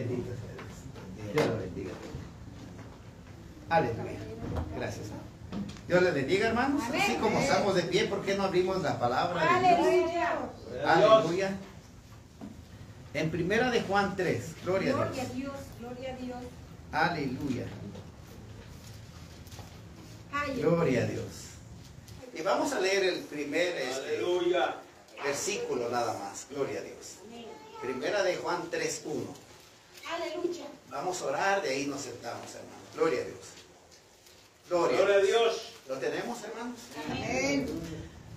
Bendito sea Dios. Dios lo bendiga. Aleluya. Gracias. Dios les bendiga, hermanos. Así como estamos de pie, ¿por qué no abrimos la palabra de Dios? Aleluya. Aleluya. En primera de Juan 3, gloria a Gloria a Dios. Dios, gloria a Dios. Aleluya. Gloria a Dios. Y vamos a leer el primer este, versículo nada más. Gloria a Dios. Primera de Juan 3, 1. Aleluya. Vamos a orar, de ahí nos sentamos, hermanos. Gloria a Dios. Gloria, Gloria a. Dios. ¿Lo tenemos, hermanos? Amén.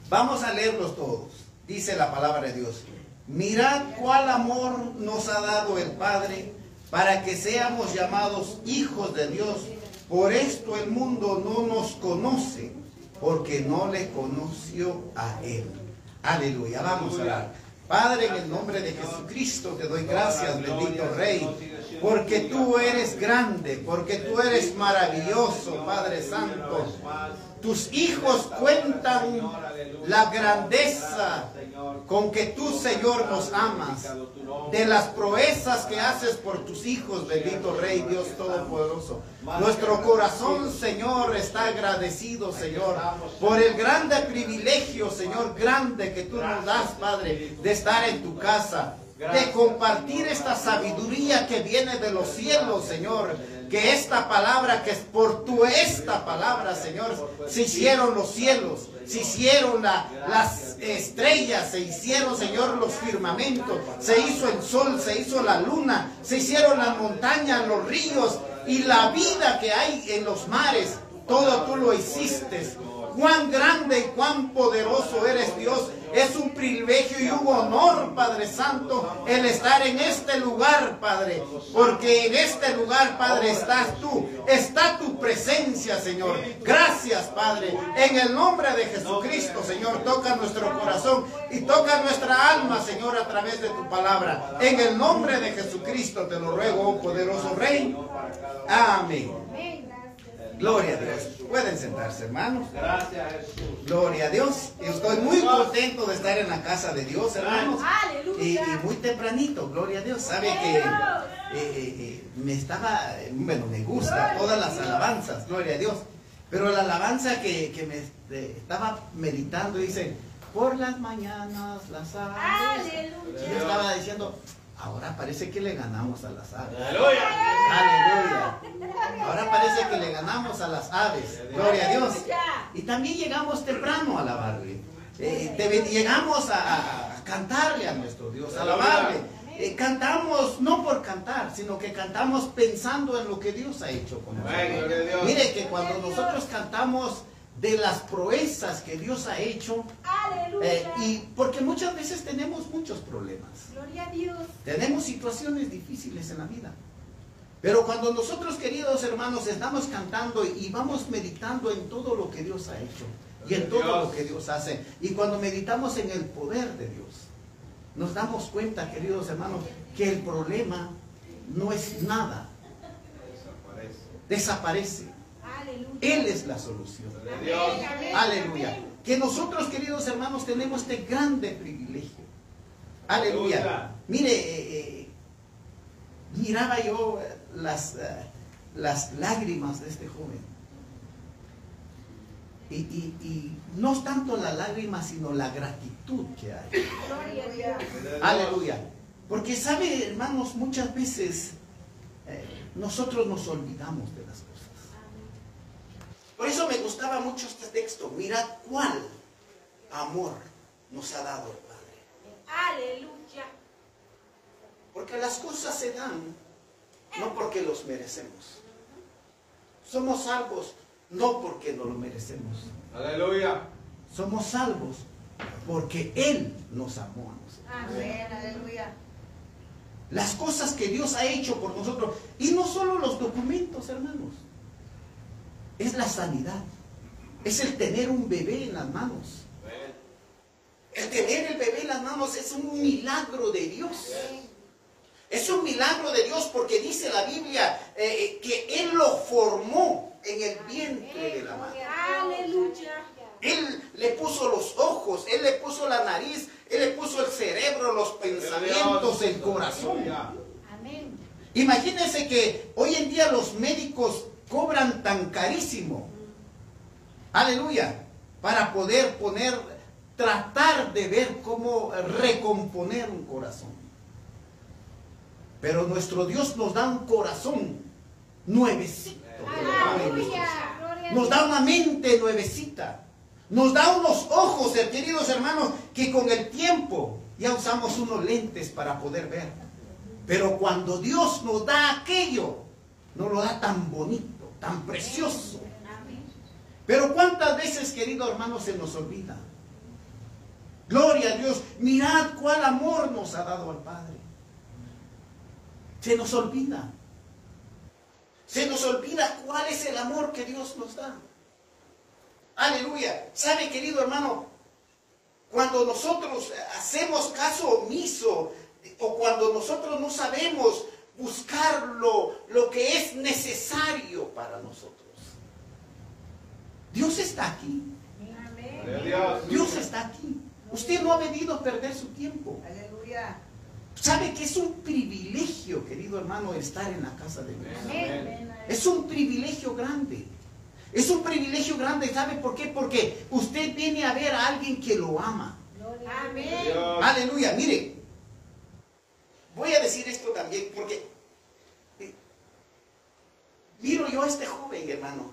Vamos a leerlos todos. Dice la palabra de Dios. Mirad cuál amor nos ha dado el Padre para que seamos llamados hijos de Dios. Por esto el mundo no nos conoce, porque no le conoció a Él. Aleluya. Vamos a orar. Padre, en el nombre de Jesucristo te doy gracias, bendito Rey, porque tú eres grande, porque tú eres maravilloso, Padre Santo. Tus hijos cuentan la grandeza con que tú, Señor, nos amas, de las proezas que haces por tus hijos, bendito Rey, Dios Todopoderoso. Nuestro corazón, Señor, está agradecido, Señor, por el grande privilegio, Señor, grande que tú nos das, Padre, de estar en tu casa, de compartir esta sabiduría que viene de los cielos, Señor. Que esta palabra, que es por tu esta palabra, Señor, se hicieron los cielos, se hicieron la- las estrellas, se hicieron, Señor, los firmamentos, se hizo el sol, se hizo la luna, se hicieron las montañas, los ríos y la vida que hay en los mares. Todo tú lo hiciste. Cuán grande y cuán poderoso eres Dios. Es un privilegio y un honor, Padre Santo, el estar en este lugar, Padre. Porque en este lugar, Padre, estás tú. Está tu presencia, Señor. Gracias, Padre. En el nombre de Jesucristo, Señor, toca nuestro corazón y toca nuestra alma, Señor, a través de tu palabra. En el nombre de Jesucristo te lo ruego, oh poderoso Rey. Amén. Gloria a Dios. Pueden sentarse, hermanos. Gracias Jesús. Gloria a Dios. Estoy muy contento de estar en la casa de Dios, hermanos. Aleluya. Y, y muy tempranito, gloria a Dios. Sabe que eh, eh, eh, me estaba, bueno, me gusta todas las alabanzas, gloria a Dios. Pero la alabanza que, que me eh, estaba meditando dice, por las mañanas las aves. Aleluya. Yo estaba diciendo, ahora parece que le ganamos a las aves. Aleluya. Aleluya. Ahora parece que le ganamos a las aves. Gloria a Dios. Y también llegamos temprano a alabarle. Eh, te- llegamos a, cantarle a nuestro Dios, a alabarle. Eh, cantamos no por cantar, sino que cantamos pensando en lo que Dios ha hecho con nosotros. Mire que cuando nosotros cantamos de las proezas que Dios ha hecho, eh, y porque muchas veces tenemos muchos problemas. Gloria a Dios. Tenemos situaciones difíciles en la vida. Pero cuando nosotros, queridos hermanos, estamos cantando y vamos meditando en todo lo que Dios ha hecho y en todo lo que Dios hace, y cuando meditamos en el poder de Dios, nos damos cuenta, queridos hermanos, que el problema no es nada, desaparece. Él es la solución. Aleluya. Que nosotros, queridos hermanos, tenemos este grande privilegio. Aleluya. Aleluya. Mire, eh, eh, miraba yo las, eh, las lágrimas de este joven. Y, y- y no es tanto la lágrima, sino la gratitud que hay. Gloria a Dios. Aleluya. Porque sabe, hermanos, muchas veces eh, nosotros nos olvidamos de las cosas. Por eso me gustaba mucho este texto. Mirad cuál amor nos ha dado el Padre. Aleluya. Porque las cosas se dan no porque los merecemos. Somos salvos no porque no lo merecemos. Aleluya. Somos salvos porque Él nos amó a nosotros. Amén. Aleluya. Las cosas que Dios ha hecho por nosotros. Y no solo los documentos, hermanos. Es la sanidad. Es el tener un bebé en las manos. El tener el bebé en las manos es un milagro de Dios. Es un milagro de Dios porque dice la Biblia eh, que Él lo formó en el vientre de la madre. Aleluya. Él le puso los ojos, Él le puso la nariz, Él le puso el cerebro, los pensamientos, el corazón. Imagínense que hoy en día los médicos cobran tan carísimo. Aleluya. Para poder poner, tratar de ver cómo recomponer un corazón. Pero nuestro Dios nos da un corazón nuevecito. Aleluya. Nos da una mente nuevecita. Nos da unos ojos, queridos hermanos, que con el tiempo ya usamos unos lentes para poder ver. Pero cuando Dios nos da aquello, nos lo da tan bonito, tan precioso. Pero cuántas veces, querido hermano, se nos olvida. Gloria a Dios. Mirad cuál amor nos ha dado al Padre. Se nos olvida. Se nos olvida cuál es el amor que Dios nos da. Aleluya. ¿Sabe, querido hermano? Cuando nosotros hacemos caso omiso o cuando nosotros no sabemos buscar lo, lo que es necesario para nosotros. Dios está aquí. Dios. Está aquí. Usted no ha venido a perder su tiempo. Aleluya. ¿Sabe que es un privilegio, querido hermano, estar en la casa de Dios? Amén. Es un privilegio grande. Es un privilegio grande, ¿sabe por qué? Porque usted viene a ver a alguien que lo ama. Amén. Aleluya, mire. Voy a decir esto también porque eh, miro yo a este joven, hermano.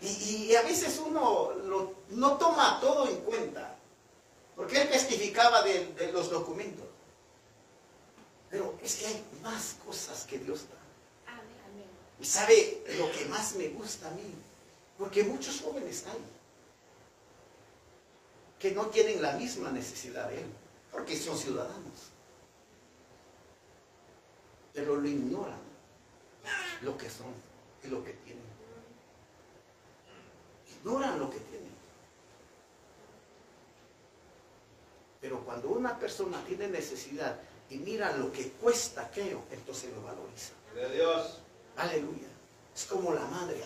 Y, a veces uno no toma todo en cuenta. Porque él testificaba de, los documentos. Pero es que hay más cosas que Dios da. Y sabe lo que más me gusta a mí, porque muchos jóvenes hay que no tienen la misma necesidad de él, porque son ciudadanos. Pero lo ignoran, lo que son y lo que tienen. Ignoran lo que tienen. Pero cuando una persona tiene necesidad y mira lo que cuesta aquello, entonces lo valoriza. A Dios. Aleluya. Es como la madre.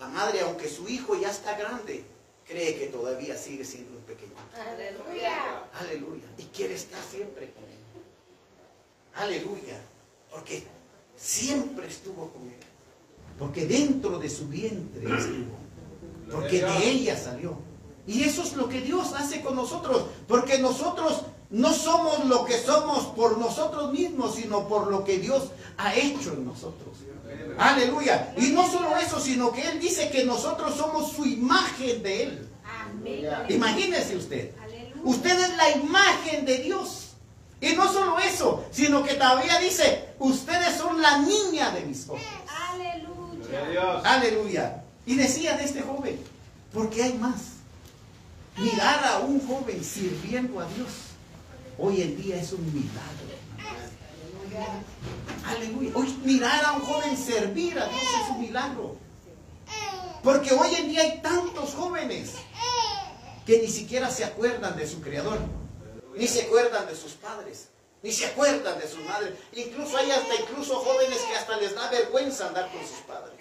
La madre, aunque su hijo ya está grande, cree que todavía sigue siendo un pequeño. Aleluya. Aleluya. Y quiere estar siempre con él. Aleluya. Porque siempre estuvo con él. Porque dentro de su vientre estuvo. Porque de ella salió. Y eso es lo que Dios hace con nosotros. Porque nosotros no somos lo que somos por nosotros mismos, sino por lo que Dios ha hecho en nosotros. Aleluya. Y no solo eso, sino que Él dice que nosotros somos su imagen de Él. Amén. Imagínese usted. Usted es la imagen de Dios. Y no solo eso, sino que todavía dice, ustedes son la niña de mis ojos. Aleluya. Dios. Aleluya. Y decía de este joven, porque hay más. Mirar a un joven sirviendo a Dios, hoy en día es un milagro. Aleluya. Hoy mirar a un joven servir a Dios es un milagro. Porque hoy en día hay tantos jóvenes que ni siquiera se acuerdan de su creador, ni se acuerdan de sus padres, ni se acuerdan de sus madres. Incluso hay hasta incluso jóvenes que hasta les da vergüenza andar con sus padres.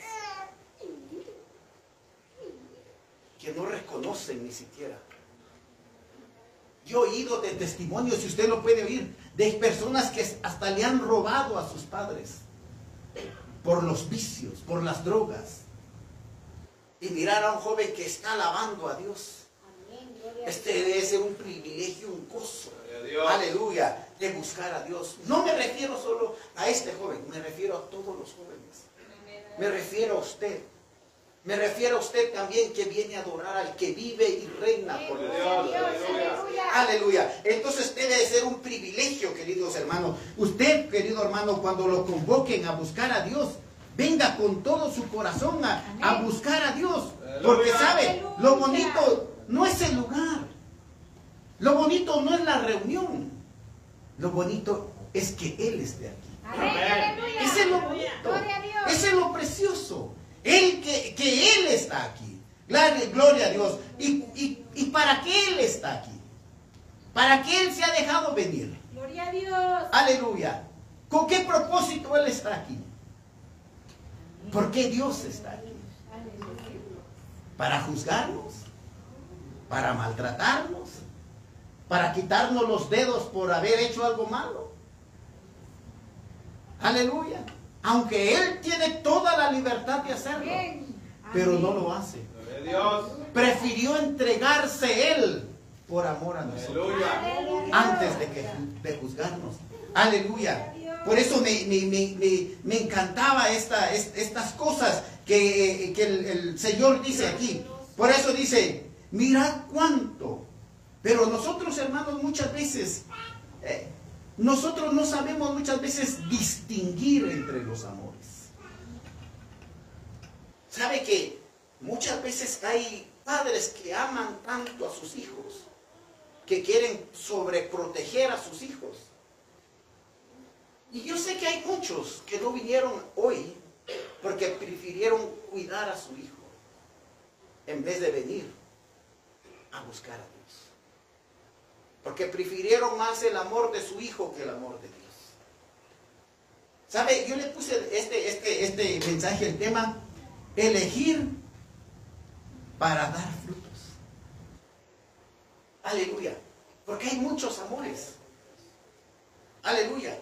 Que no reconocen ni siquiera. Yo he oído de testimonios, si usted lo puede oír, de personas que hasta le han robado a sus padres por los vicios, por las drogas. Y mirar a un joven que está alabando a Dios. Este debe ser un privilegio, un gozo. Dios. Aleluya, de buscar a Dios. No me refiero solo a este joven, me refiero a todos los jóvenes. Me refiero a usted. Me refiero a usted también que viene a adorar al que vive y reina por Dios, aleluya. Aleluya. Entonces debe de ser un privilegio, queridos hermanos. Usted, querido hermano, cuando lo convoquen a buscar a Dios, venga con todo su corazón a, a buscar a Dios. Aleluya. Porque sabe, Aleluya. lo bonito no es el lugar. Lo bonito no es la reunión. Lo bonito es que Él esté aquí. Ese es lo bonito. Gloria a Dios. Ese es lo precioso. Él que, que Él está aquí. Gloria, gloria a Dios. ¿Y, y, y para qué Él está aquí? ¿Para qué Él se ha dejado venir? Gloria a Dios. Aleluya. ¿Con qué propósito Él está aquí? ¿Por qué Dios está aquí? ¿Para juzgarnos? ¿Para maltratarnos? ¿Para quitarnos los dedos por haber hecho algo malo? Aleluya. Aunque Él tiene toda la libertad de hacerlo, pero no lo hace. Prefirió entregarse Él por amor a nosotros antes de, que, de juzgarnos. Aleluya. Por eso me, me- me- me- me encantaba esta, es- estas cosas que, eh, que el, el Señor dice aquí. Por eso dice, mirad cuánto. Pero nosotros, hermanos, muchas veces, eh, nosotros no sabemos muchas veces distinguir entre los amores. ¿Sabe que muchas veces hay padres que aman tanto a sus hijos, que quieren sobreproteger a sus hijos? Y yo sé que hay muchos que no vinieron hoy porque prefirieron cuidar a su hijo en vez de venir a buscar a Dios. Porque prefirieron más el amor de su hijo que el amor de Dios. ¿Sabe? Yo le puse este, este, este mensaje, el tema, elegir para dar frutos. Aleluya. Porque hay muchos amores. Aleluya.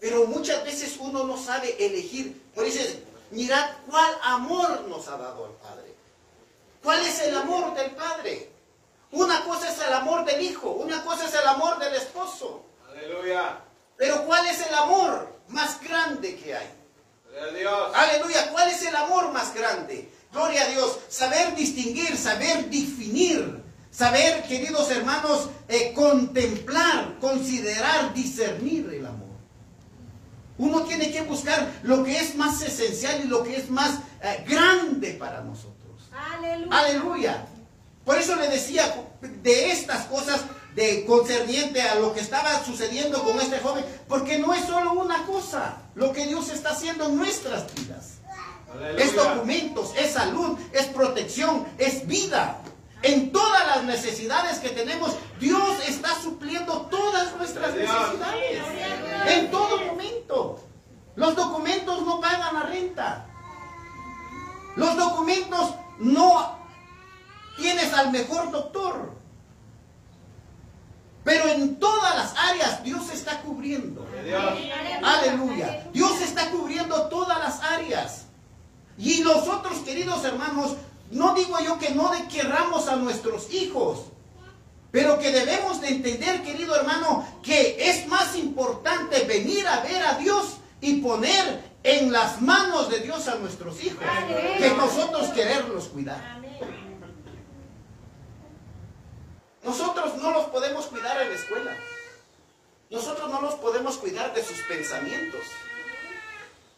Pero muchas veces uno no sabe elegir. Por eso, mirad cuál amor nos ha dado el Padre. ¿Cuál es el amor del Padre? Una cosa es el amor del Hijo, una cosa es el amor del esposo. Aleluya. Pero ¿cuál es el amor más grande que hay? Gloria a Dios. Aleluya, ¿cuál es el amor más grande? Gloria a Dios, saber distinguir, saber definir, saber, queridos hermanos, eh, contemplar, considerar, discernir el amor. Uno tiene que buscar lo que es más esencial y lo que es más eh, grande para nosotros. Aleluya. Aleluya. Por eso le decía de estas cosas de concerniente a lo que estaba sucediendo con este joven, porque no es solo una cosa lo que Dios está haciendo en nuestras vidas. Aleluya. Es documentos, es salud, es protección, es vida. En todas las necesidades que tenemos, Dios está supliendo todas nuestras necesidades. En todo momento. Los documentos no pagan la renta. Los documentos no tienes al mejor doctor. Pero en todas las áreas Dios está cubriendo. Dios. Aleluya. Dios está cubriendo todas las áreas. Y nosotros, queridos hermanos, no digo yo que no querramos a nuestros hijos, pero que debemos de entender, querido hermano, que es más importante venir a ver a Dios y poner en las manos de Dios a nuestros hijos que nosotros quererlos cuidar. Amén. Nosotros no los podemos cuidar en la escuela. Nosotros no los podemos cuidar de sus pensamientos.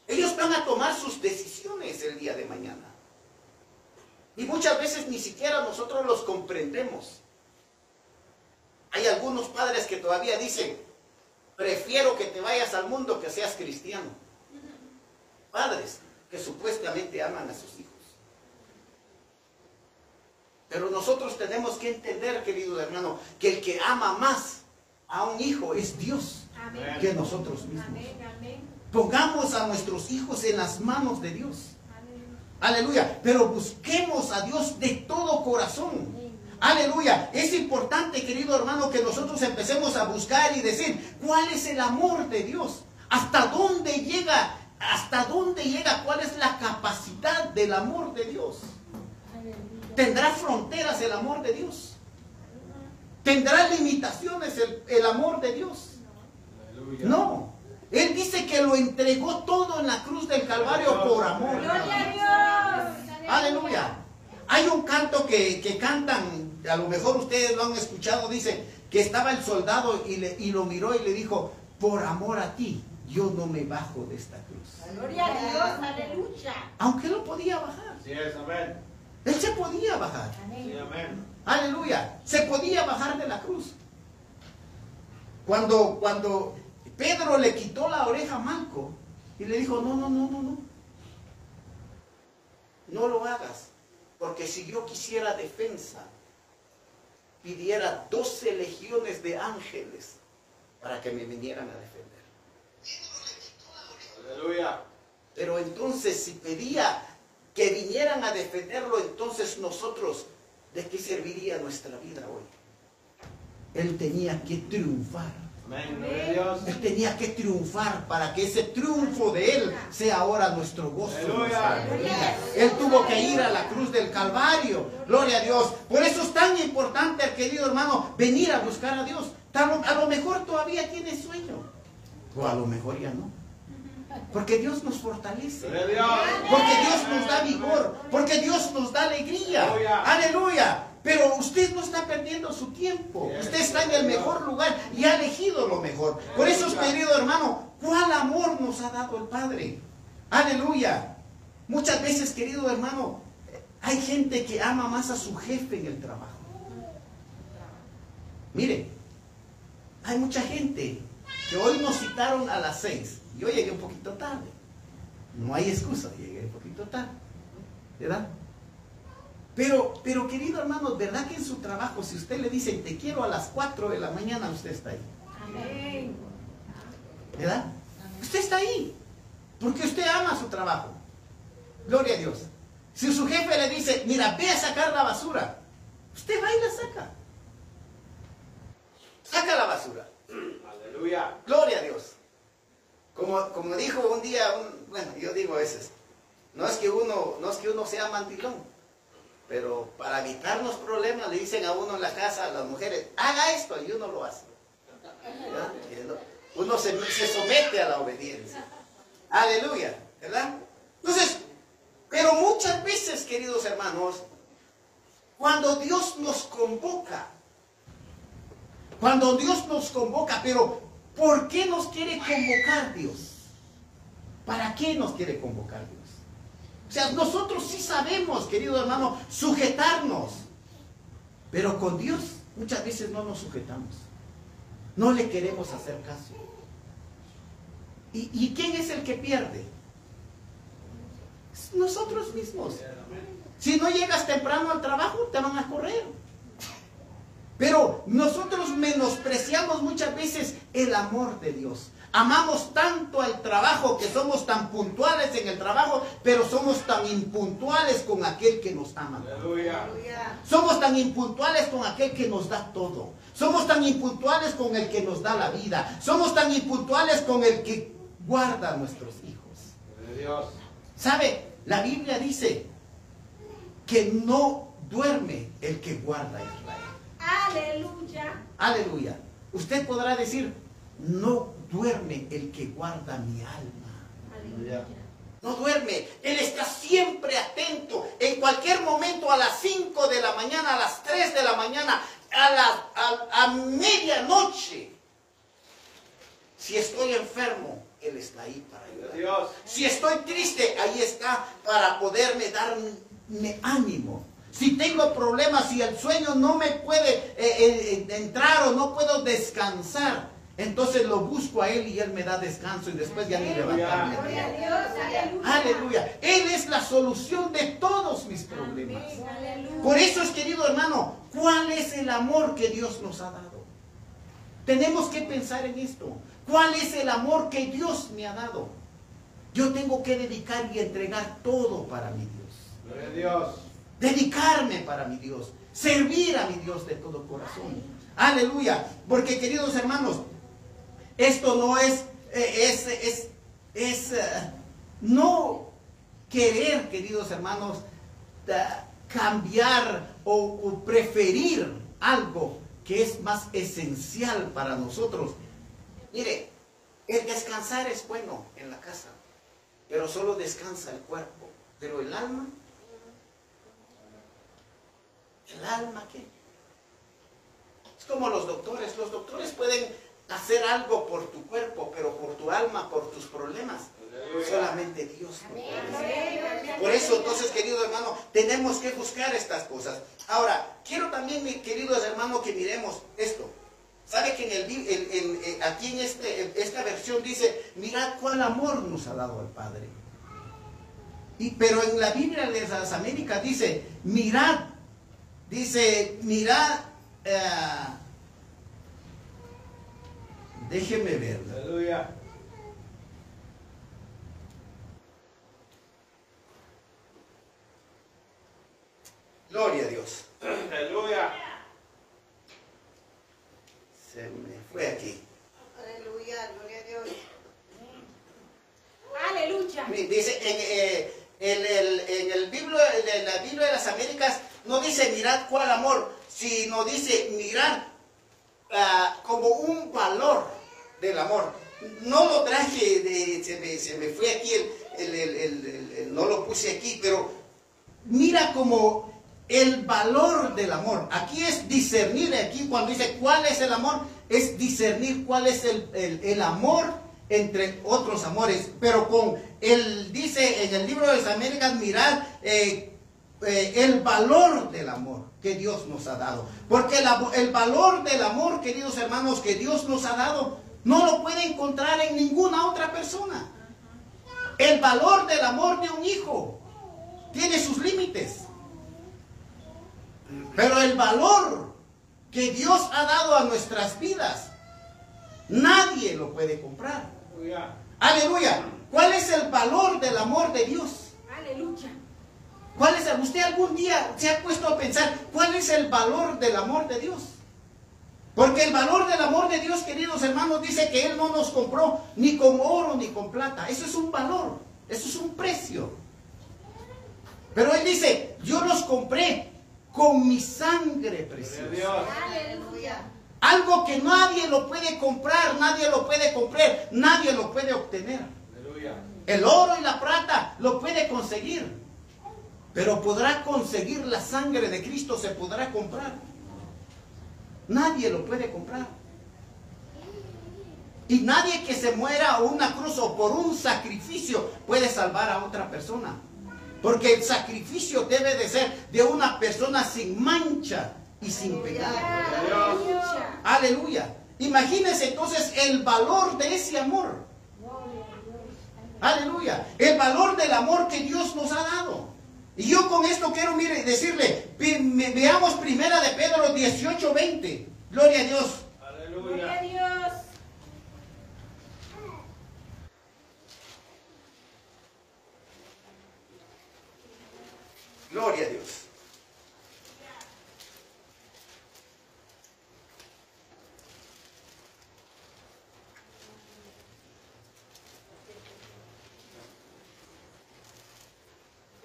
Ellos van a tomar sus decisiones el día de mañana. Y muchas veces ni siquiera nosotros los comprendemos. Hay algunos padres que todavía dicen, prefiero que te vayas al mundo que seas cristiano. Padres que supuestamente aman a sus hijos. Pero nosotros tenemos que entender, querido hermano, que el que ama más a un hijo es Dios Amén. que nosotros mismos. Amén. Amén. Pongamos a nuestros hijos en las manos de Dios. Aleluya. Pero busquemos a Dios de todo corazón. Aleluya. Es importante, querido hermano, que nosotros empecemos a buscar y decir, ¿cuál es el amor de Dios? ¿Hasta dónde llega? ¿Hasta dónde llega? ¿Cuál es la capacidad del amor de Dios? ¿Tendrá fronteras el amor de Dios? ¿Tendrá limitaciones el, el amor de Dios? No. Él dice que lo entregó todo en la cruz del Calvario por amor. Gloria a Dios. Aleluya. Hay un canto que, que cantan, a lo mejor ustedes lo han escuchado, dice que estaba el soldado y, le- y lo miró y le dijo, por amor a ti, yo no me bajo de esta cruz. Gloria a Dios. Aleluya. Aunque lo podía bajar. Así es, amén. Él se podía bajar. Sí, amén. Aleluya. Se podía bajar de la cruz. Cuando, cuando Pedro le quitó la oreja a Malco y le dijo, no, no, no, no, no. No lo hagas. Porque si yo quisiera defensa, pidiera 12 legiones de ángeles para que me vinieran a defender. Aleluya. Pero entonces si pedía que vinieran a defenderlo, entonces nosotros, ¿de qué serviría nuestra vida hoy? Él tenía que triunfar Amén. Gloria a Dios. Él tenía que triunfar para que ese triunfo de Él sea ahora nuestro gozo. Aleluya. Él tuvo que ir a la cruz del Calvario. Gloria a Dios. Por eso es tan importante, querido hermano, venir a buscar a Dios. A lo mejor todavía tiene sueño. O a lo mejor ya no. Porque Dios nos fortalece. Porque Dios nos da vigor, porque Dios nos da alegría. Aleluya. Aleluya. Pero usted no está perdiendo su tiempo. Usted está en el mejor lugar y ha elegido lo mejor. Por eso, querido hermano, ¿cuál amor nos ha dado el Padre? Aleluya. Muchas veces, querido hermano, hay gente que ama más a su jefe en el trabajo. Mire, hay mucha gente que hoy nos citaron a las seis. Yo llegué un poquito tarde. No hay excusa, llegué un poquito tarde. ¿Verdad? Pero, pero querido hermano, ¿verdad que en su trabajo, si usted le dice te quiero a las 4 de la mañana, usted está ahí? Amén. ¿Verdad? Usted está ahí. Porque usted ama su trabajo. Gloria a Dios. Si su jefe le dice, mira, ve a sacar la basura, usted va y la saca. Saca la basura. Aleluya. Gloria a Dios. Como, como dijo un día, un- bueno, yo digo a veces, no es que uno, no es que uno sea mandilón, pero para evitar los problemas le dicen a uno en la casa, a las mujeres, haga esto y uno lo hace. Uno se, se somete a la obediencia. Aleluya, ¿verdad? Entonces, pero muchas veces, queridos hermanos, cuando Dios nos convoca, cuando Dios nos convoca, pero ¿por qué nos quiere convocar Dios? ¿Para qué nos quiere convocar Dios? O sea, nosotros sí sabemos, querido hermano, sujetarnos. Pero con Dios muchas veces no nos sujetamos. No le queremos hacer caso. ¿Y, y quién es el que pierde? Nosotros mismos. Si no llegas temprano al trabajo, te van a correr. Pero nosotros menospreciamos muchas veces el amor de Dios. Amamos tanto al trabajo que somos tan puntuales en el trabajo, pero somos tan impuntuales con aquel que nos ama. Aleluya. Somos tan impuntuales con aquel que nos da todo. Somos tan impuntuales con el que nos da la vida. Somos tan impuntuales con el que guarda a nuestros hijos. Dios. ¿Sabe? La Biblia dice que no duerme el que guarda a Israel. Aleluya. Aleluya. Usted podrá decir, no duerme el que guarda mi alma. Aleluya. No duerme. Él está siempre atento. En cualquier momento, a las 5 de la mañana, a las 3 de la mañana, a, la, a, a medianoche. Si estoy enfermo, Él está ahí para ayudar. Dios. Si estoy triste, ahí está para poderme darme ánimo. Si tengo problemas, si el sueño no me puede eh, eh, entrar o no puedo descansar, entonces lo busco a Él y Él me da descanso y después ya ni levantarme. Gloria a Dios. Aleluya. Aleluya. Él es la solución de todos mis problemas. Amén. Por eso es, querido hermano, ¿cuál es el amor que Dios nos ha dado? Tenemos que pensar en esto. ¿Cuál es el amor que Dios me ha dado? Yo tengo que dedicar y entregar todo para mi Dios. Gloria a Dios. Dedicarme para mi Dios. Servir a mi Dios de todo corazón. Aleluya. Porque, queridos hermanos, esto no es, eh, es, es, es, eh, no querer, queridos hermanos, da- cambiar o, o preferir algo que es más esencial para nosotros. Mire, el descansar es bueno en la casa, pero solo descansa el cuerpo, pero el alma, el alma qué? Es como los doctores, los doctores pueden hacer algo por tu cuerpo, pero por tu alma, por tus problemas, solamente Dios. Por eso, entonces, querido hermano, tenemos que buscar estas cosas. Ahora, quiero también, mis queridos hermanos, que miremos esto. ¿Sabe que en el, en- en- en- aquí en este, en esta versión dice, mirad cuál amor nos ha dado el Padre? Y, pero en la Biblia de las Américas dice, mirad, Dice, mirad, uh, eh, déjeme ver. Aleluya. Gloria a Dios. Aleluya. Se me fue aquí. Aleluya, gloria a Dios. Aleluya. Dice, en, eh, en, el, en, el Biblia, en la Biblia de las Américas, no dice mirad cuál amor, sino dice mirad ah, como un valor del amor. No lo traje, de, se, me, se me fue aquí, el, el- el- no lo puse aquí, pero mira como el valor del amor. Aquí es discernir, aquí cuando dice cuál es el amor, es discernir cuál es el, el- el amor entre otros amores. Pero con él dice en el libro de las Américas, mirad eh, eh, el valor del amor que Dios nos ha dado. Porque el, valor del amor, queridos hermanos, que Dios nos ha dado, no lo puede encontrar en ninguna otra persona. El valor del amor de un hijo tiene sus límites. Pero el valor que Dios ha dado a nuestras vidas, nadie lo puede comprar. Aleluya. ¿Cuál es el valor del amor de Dios? ¿Cuál es el- ¿Usted algún día se ha puesto a pensar cuál es el valor del amor de Dios? Porque el valor del amor de Dios, queridos hermanos, dice que Él no nos compró ni con oro ni con plata. Eso es un valor, eso es un precio. Pero Él dice, yo los compré con mi sangre preciosa. Aleluya. Algo que nadie lo puede comprar, nadie lo puede comprar, nadie lo puede obtener. Aleluya. El oro y la plata lo puede conseguir, pero podrá conseguir la sangre de Cristo, se podrá comprar. Nadie lo puede comprar. Y nadie que se muera a una cruz o por un sacrificio puede salvar a otra persona. Porque el sacrificio debe de ser de una persona sin mancha y sin pecado. Aleluya. Aleluya. Imagínense entonces el valor de ese amor. Aleluya. El valor del amor que Dios nos ha dado. Y yo con esto quiero mire, decirle, ve- me- veamos primera de Pedro 18, 20. Gloria a Dios. Gloria a Aleluya. Dios. Gloria a Dios.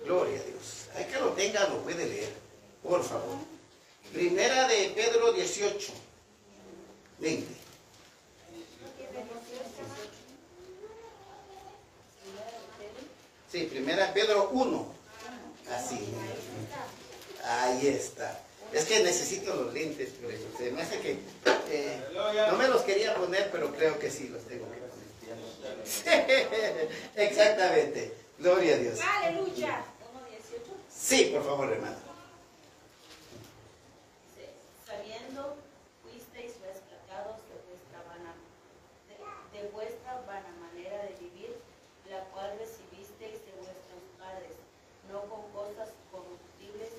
Gloria a Dios. Hay que lo tenga, lo puede leer. Por favor. Primera de Pedro 18. 20. Sí, primera de Pedro 1. Así. Ahí está. Es que necesito los lentes, por eso. Se me hace que. eh, no me los quería poner, pero creo que sí los tengo que poner. Exactamente. Gloria a Dios. Aleluya. Sí, por favor, hermano. Dice, sabiendo fuisteis rescatados de vuestra vana, de, de vuestra vana manera de vivir, la cual recibisteis de vuestros padres, no con cosas corruptibles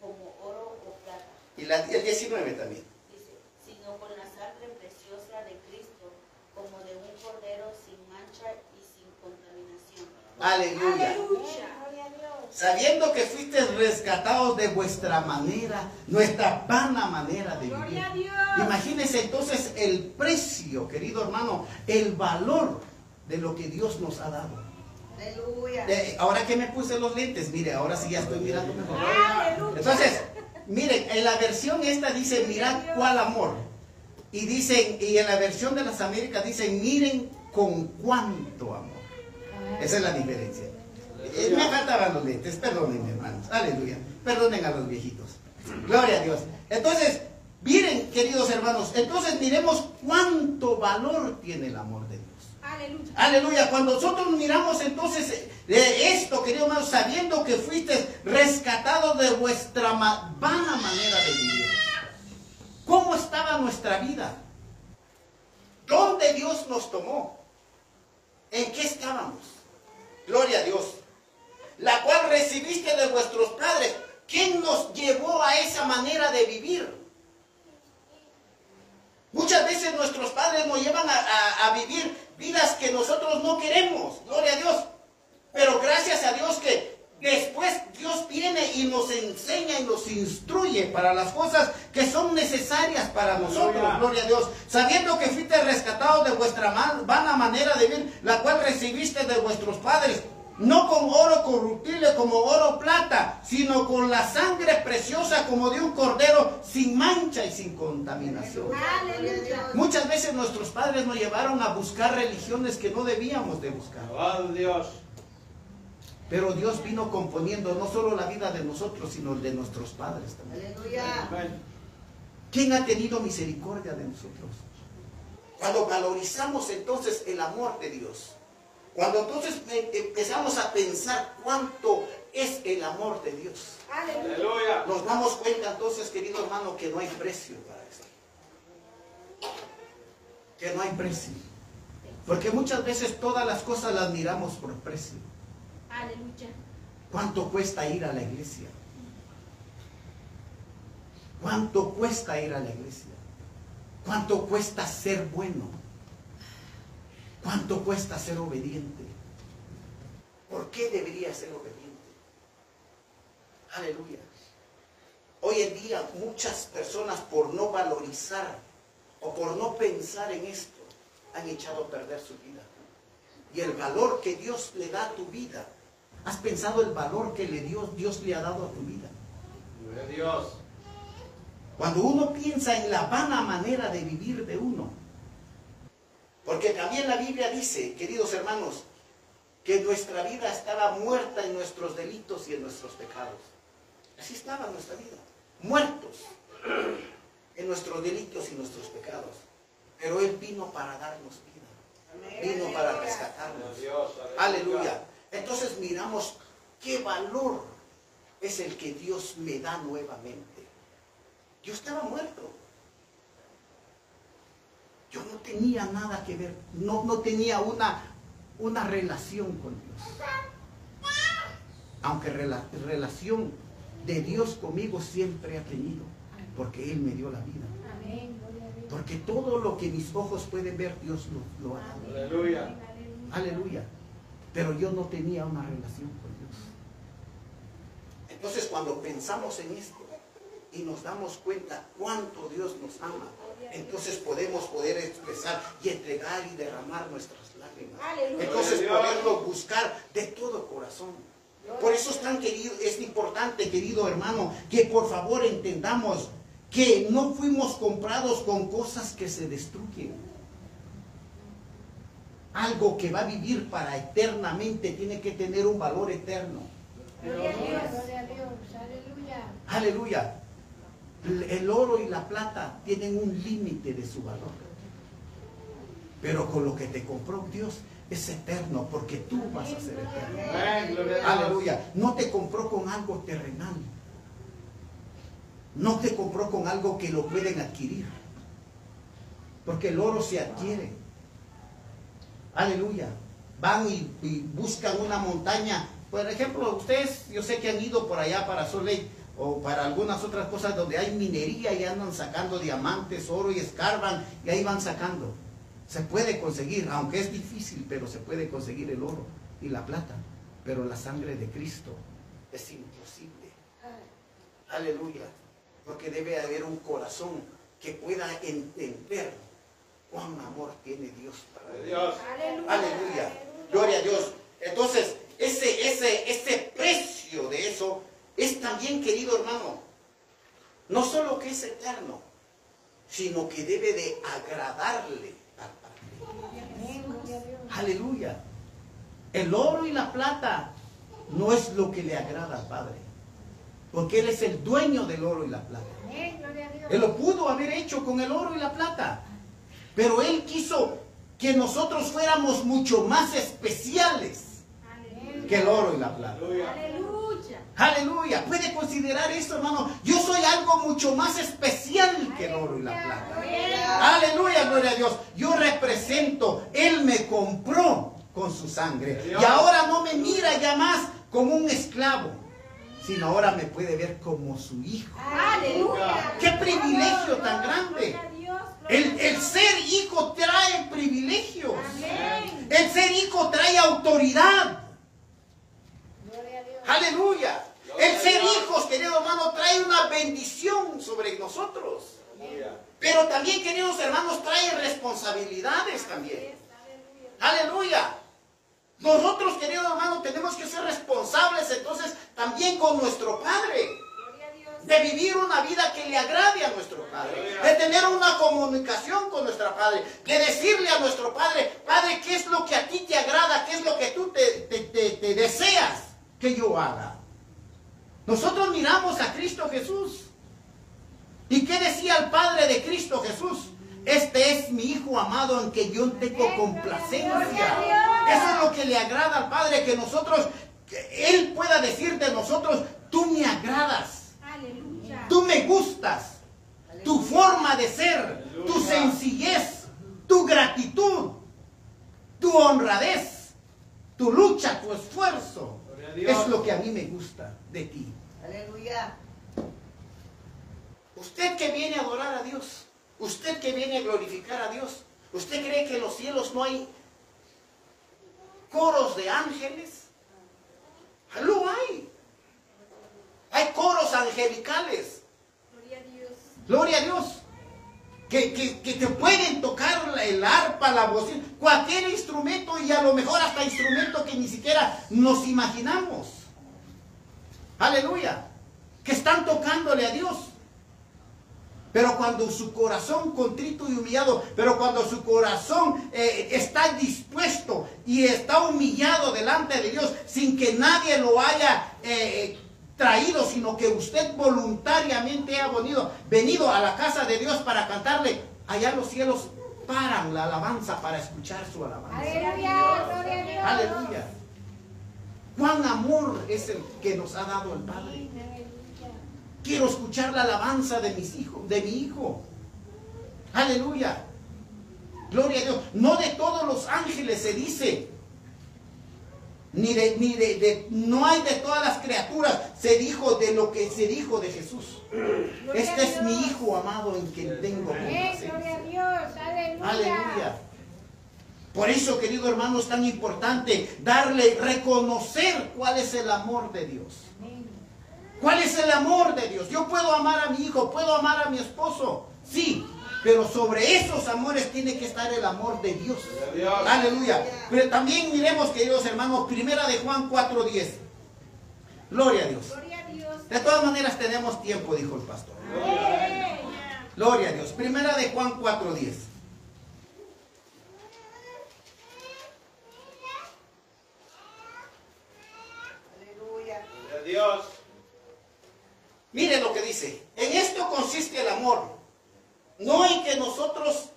como oro o plata, Y la, el 19 también. dice, sino con la sangre preciosa de Cristo, como de un cordero sin mancha y sin contaminación. Aleluya. Aleluya. Sabiendo que fuisteis rescatados de vuestra manera, nuestra vana manera de vivir. Gloria a Dios. Imagínense entonces el precio, querido hermano, el valor de lo que Dios nos ha dado. Aleluya. Eh, ahora que me puse los lentes, mire, ahora sí ya estoy mirando mejor. Aleluya. Entonces, miren, en la versión esta dice, mirad cuál amor. Y dicen, y en la versión de las Américas dicen, miren con cuánto amor. Esa es la diferencia. Eh, Me faltaban los lentes, perdónenme hermanos. Aleluya. Perdonen a los viejitos. Gloria a Dios. Entonces, miren, queridos hermanos, entonces miremos cuánto valor tiene el amor de Dios. Aleluya. Aleluya. Cuando nosotros miramos entonces eh, de esto, queridos hermanos, sabiendo que fuiste rescatados de vuestra vana manera de vivir. ¿Cómo estaba nuestra vida? ¿Dónde Dios nos tomó? ¿En qué estábamos? Gloria a Dios. La cual recibiste de vuestros padres. ¿Quién nos llevó a esa manera de vivir? Muchas veces nuestros padres nos llevan a, a- a vivir vidas que nosotros no queremos. Gloria a Dios. Pero gracias a Dios que después Dios viene y nos enseña y nos instruye para las cosas que son necesarias para nosotros, Aleluya. gloria a Dios, sabiendo que fuiste rescatados de vuestra vana manera de vivir, la cual recibiste de vuestros padres, no con oro corruptible como oro o plata, sino con la sangre preciosa como de un cordero sin mancha y sin contaminación. Aleluya. Muchas veces nuestros padres nos llevaron a buscar religiones que no debíamos de buscar. Alabado Dios. Pero Dios vino componiendo no solo la vida de nosotros, sino el de nuestros padres también. Aleluya. ¿Quién ha tenido misericordia de nosotros? Cuando valorizamos entonces el amor de Dios, cuando entonces eh, empezamos a pensar cuánto es el amor de Dios, Aleluya. Aleluya. nos damos cuenta entonces, querido hermano, que no hay precio para esto. Que no hay precio. Porque muchas veces todas las cosas las miramos por precio. Aleluya. ¿Cuánto cuesta ir a la iglesia? ¿Cuánto cuesta ir a la iglesia? ¿Cuánto cuesta ser bueno? ¿Cuánto cuesta ser obediente? ¿Por qué debería ser obediente? Aleluya. Hoy en día muchas personas por no valorizar o por no pensar en esto han echado a perder su vida. Y el valor que Dios le da a tu vida ¿Has pensado el valor que le dio, Dios le ha dado a tu vida? Gloria a Dios. Cuando uno piensa en la vana manera de vivir de uno. Porque también la Biblia dice, queridos hermanos, que nuestra vida estaba muerta en nuestros delitos y en nuestros pecados. Así estaba nuestra vida, muertos en nuestros delitos y nuestros pecados. Pero Él vino para darnos vida, vino para rescatarnos. Aleluya. Entonces miramos qué valor es el que Dios me da nuevamente. Yo estaba muerto. Yo no tenía nada que ver, no, no tenía una, una relación con Dios. Aunque rela- relación de Dios conmigo siempre ha tenido, porque Él me dio la vida. Porque todo lo que mis ojos pueden ver, Dios lo, lo ha dado. Aleluya. Aleluya. Pero yo no tenía una relación con Dios. Entonces cuando pensamos en esto y nos damos cuenta cuánto Dios nos ama, entonces podemos poder expresar y entregar y derramar nuestras lágrimas. Entonces poderlo buscar de todo corazón. Por eso es tan querido, es importante, querido hermano, que por favor entendamos que no fuimos comprados con cosas que se destruyen. Algo que va a vivir para eternamente tiene que tener un valor eterno. Gloria a Dios. Gloria a Dios, aleluya. El- oro y la plata tienen un límite de su valor. Pero con lo que te compró Dios es eterno porque tú vas a ser eterno. Aleluya. No te compró con algo terrenal. No te compró con algo que lo pueden adquirir. Porque el oro se adquiere. Aleluya. Van y, y buscan una montaña. Por ejemplo, ustedes, yo sé que han ido por allá para Soleil o para algunas otras cosas donde hay minería y andan sacando diamantes, oro y escarban y ahí van sacando. Se puede conseguir, aunque es difícil, pero se puede conseguir el oro y la plata. Pero la sangre de Cristo es imposible. Aleluya. Porque debe haber un corazón que pueda entender cuán amor tiene Dios para Dios. Dios. Aleluya. Aleluya. Gloria a Dios. Entonces, ese, ese, ese precio de eso es también, querido hermano, no solo que es eterno, sino que debe de agradarle al Padre. Aleluya. El oro y la plata no es lo que le agrada al Padre. Porque Él es el dueño del oro y la plata. Él lo pudo haber hecho con el oro y la plata. Pero Él quiso que nosotros fuéramos mucho más especiales que el oro y la plata. Aleluya. Aleluya. Puede considerar eso, hermano. Yo soy algo mucho más especial que el oro y la plata. Aleluya, gloria a Dios. Yo represento, Él me compró con su sangre. Y ahora no me mira ya más como un esclavo, sino ahora me puede ver como su hijo. Aleluya. ¡Qué privilegio tan grande! El, el ser hijo trae privilegios. El ser hijo trae autoridad. Aleluya. El ser hijos, querido hermano, trae una bendición sobre nosotros. Pero también, queridos hermanos, trae responsabilidades también. Aleluya. Nosotros, queridos hermanos, tenemos que ser responsables entonces también con nuestro Padre. De vivir una vida que le agrade a nuestro Padre. De tener una comunicación con nuestro Padre. De decirle a nuestro Padre, Padre, ¿qué es lo que a ti te agrada? ¿Qué es lo que tú te, te- te- te deseas que yo haga? Nosotros miramos a Cristo Jesús. ¿Y qué decía el Padre de Cristo Jesús? Este es mi Hijo amado en que yo tengo complacencia. Eso es lo que le agrada al Padre, que nosotros, que Él pueda decir de nosotros, tú me agradas, Aleluya. tú me gustas, tu forma de ser, tu sencillez, tu gratitud, tu honradez, tu lucha, tu esfuerzo, Dios. es lo que a mí me gusta de ti. Aleluya. Usted que viene a adorar a Dios, usted que viene a glorificar a Dios, ¿usted cree que en los cielos no hay coros de ángeles? Lo hay. Hay coros angelicales. Gloria a Dios. Gloria a Dios. Que, que- que te pueden tocar el arpa, la bocina, cualquier instrumento y a lo mejor hasta instrumento que ni siquiera nos imaginamos. Aleluya. Que están tocándole a Dios. Pero cuando su corazón contrito y humillado, pero cuando su corazón eh, está dispuesto y está humillado delante de Dios sin que nadie lo haya eh, traído, sino que usted voluntariamente ha venido, venido a la casa de Dios para cantarle, allá los cielos paran la alabanza para escuchar su alabanza. Aleluya. Aleluya. Cuán amor es el que nos ha dado el Padre. Quiero escuchar la alabanza de mis hijos, de mi hijo. Aleluya. Gloria a Dios. No de todos los ángeles se dice. Ni de, ni de, de- no hay de todas las criaturas. Se dijo de lo que se dijo de Jesús. Gloria Este es mi hijo amado en quien tengo Amén. Gloria a complacencia. Dios. Aleluya. Aleluya. Por eso, querido hermano, es tan importante darle, reconocer cuál es el amor de Dios. ¿Cuál es el amor de Dios? Yo puedo amar a mi hijo, puedo amar a mi esposo, sí, pero sobre esos amores tiene que estar el amor de Dios. Gloria. Aleluya. Pero también miremos, queridos hermanos, primera de Juan 4:10. Gloria a Dios. Gloria a Dios. De todas maneras tenemos tiempo, dijo el pastor. Amén. Gloria a Dios. Primera de Juan 4:10. Aleluya. Gloria a Dios. Mire lo que dice. En esto consiste el amor. No en que nosotros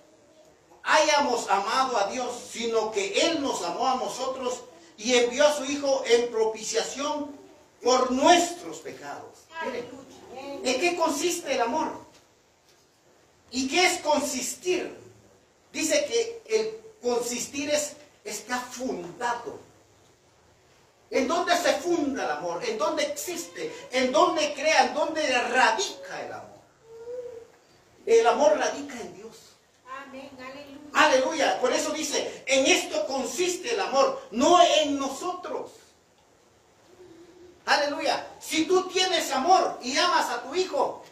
hayamos amado a Dios, sino que Él nos amó a nosotros y envió a su Hijo en propiciación por nuestros pecados. Mire, ¿en qué consiste el amor? ¿Y qué es consistir? Dice que el consistir es, está fundado. ¿En dónde se funda el amor? ¿En dónde existe? ¿En dónde crea? ¿En dónde radica el amor? El amor radica en Dios. Amén. Aleluya. Aleluya. Por eso dice, en esto consiste el amor, no en nosotros. Aleluya. Si tú tienes amor y amas a tu hijo,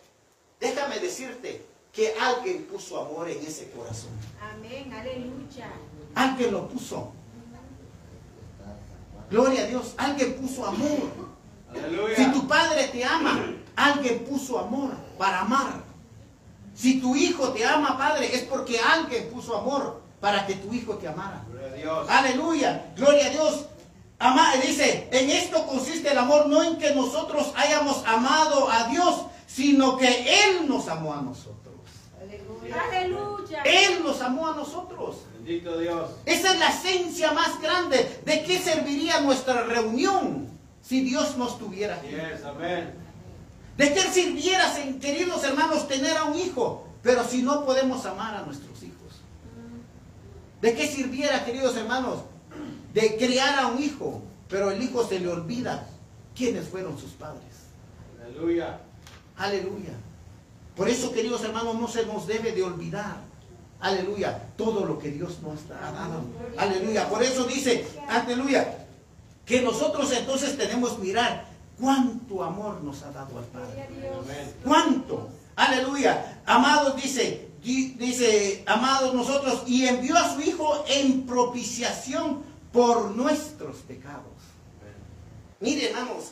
déjame decirte que alguien puso amor en ese corazón. Amén. Aleluya. Alguien lo puso. Gloria a Dios. Alguien puso amor. Si Aleluya. tu padre te ama, alguien puso amor para amar. Si tu hijo te ama, padre, es porque alguien puso amor para que tu hijo te amara. Gloria a Dios. Aleluya, gloria a Dios. Ama, dice, en esto consiste el amor, no en que nosotros hayamos amado a Dios, sino que Él nos amó a nosotros. Aleluya. Aleluya. Él nos amó a nosotros. Bendito Dios. Esa es la esencia más grande. ¿De qué serviría nuestra reunión si Dios no estuviera aquí? Yes, amén. ¿De qué sirviera, queridos hermanos, tener a un hijo, pero si no podemos amar a nuestros hijos? ¿De qué sirviera, queridos hermanos, de criar a un hijo, pero el hijo se le olvida quiénes fueron sus padres? Aleluya. Aleluya. Por eso, queridos hermanos, no se nos debe de olvidar. Aleluya. Todo lo que Dios nos ha dado. Aleluya. Por eso dice, aleluya, que nosotros entonces tenemos que mirar cuánto amor nos ha dado al Padre. ¿Cuánto? Aleluya. Amados, dice, di- dice, amados nosotros, y envió a su Hijo en propiciación por nuestros pecados. Miren, hermanos,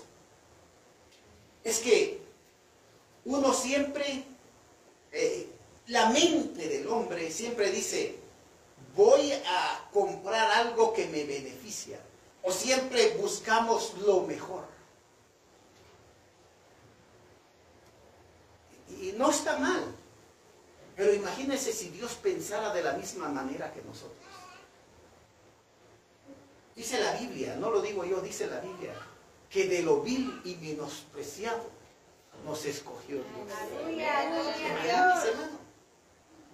es que uno siempre, eh, la mente del hombre siempre dice, voy a comprar algo que me beneficia. O siempre buscamos lo mejor. Y no está mal. Pero imagínense si Dios pensara de la misma manera que nosotros. Dice la Biblia, no lo digo yo, dice la Biblia, que de lo vil y menospreciado nos escogió Dios.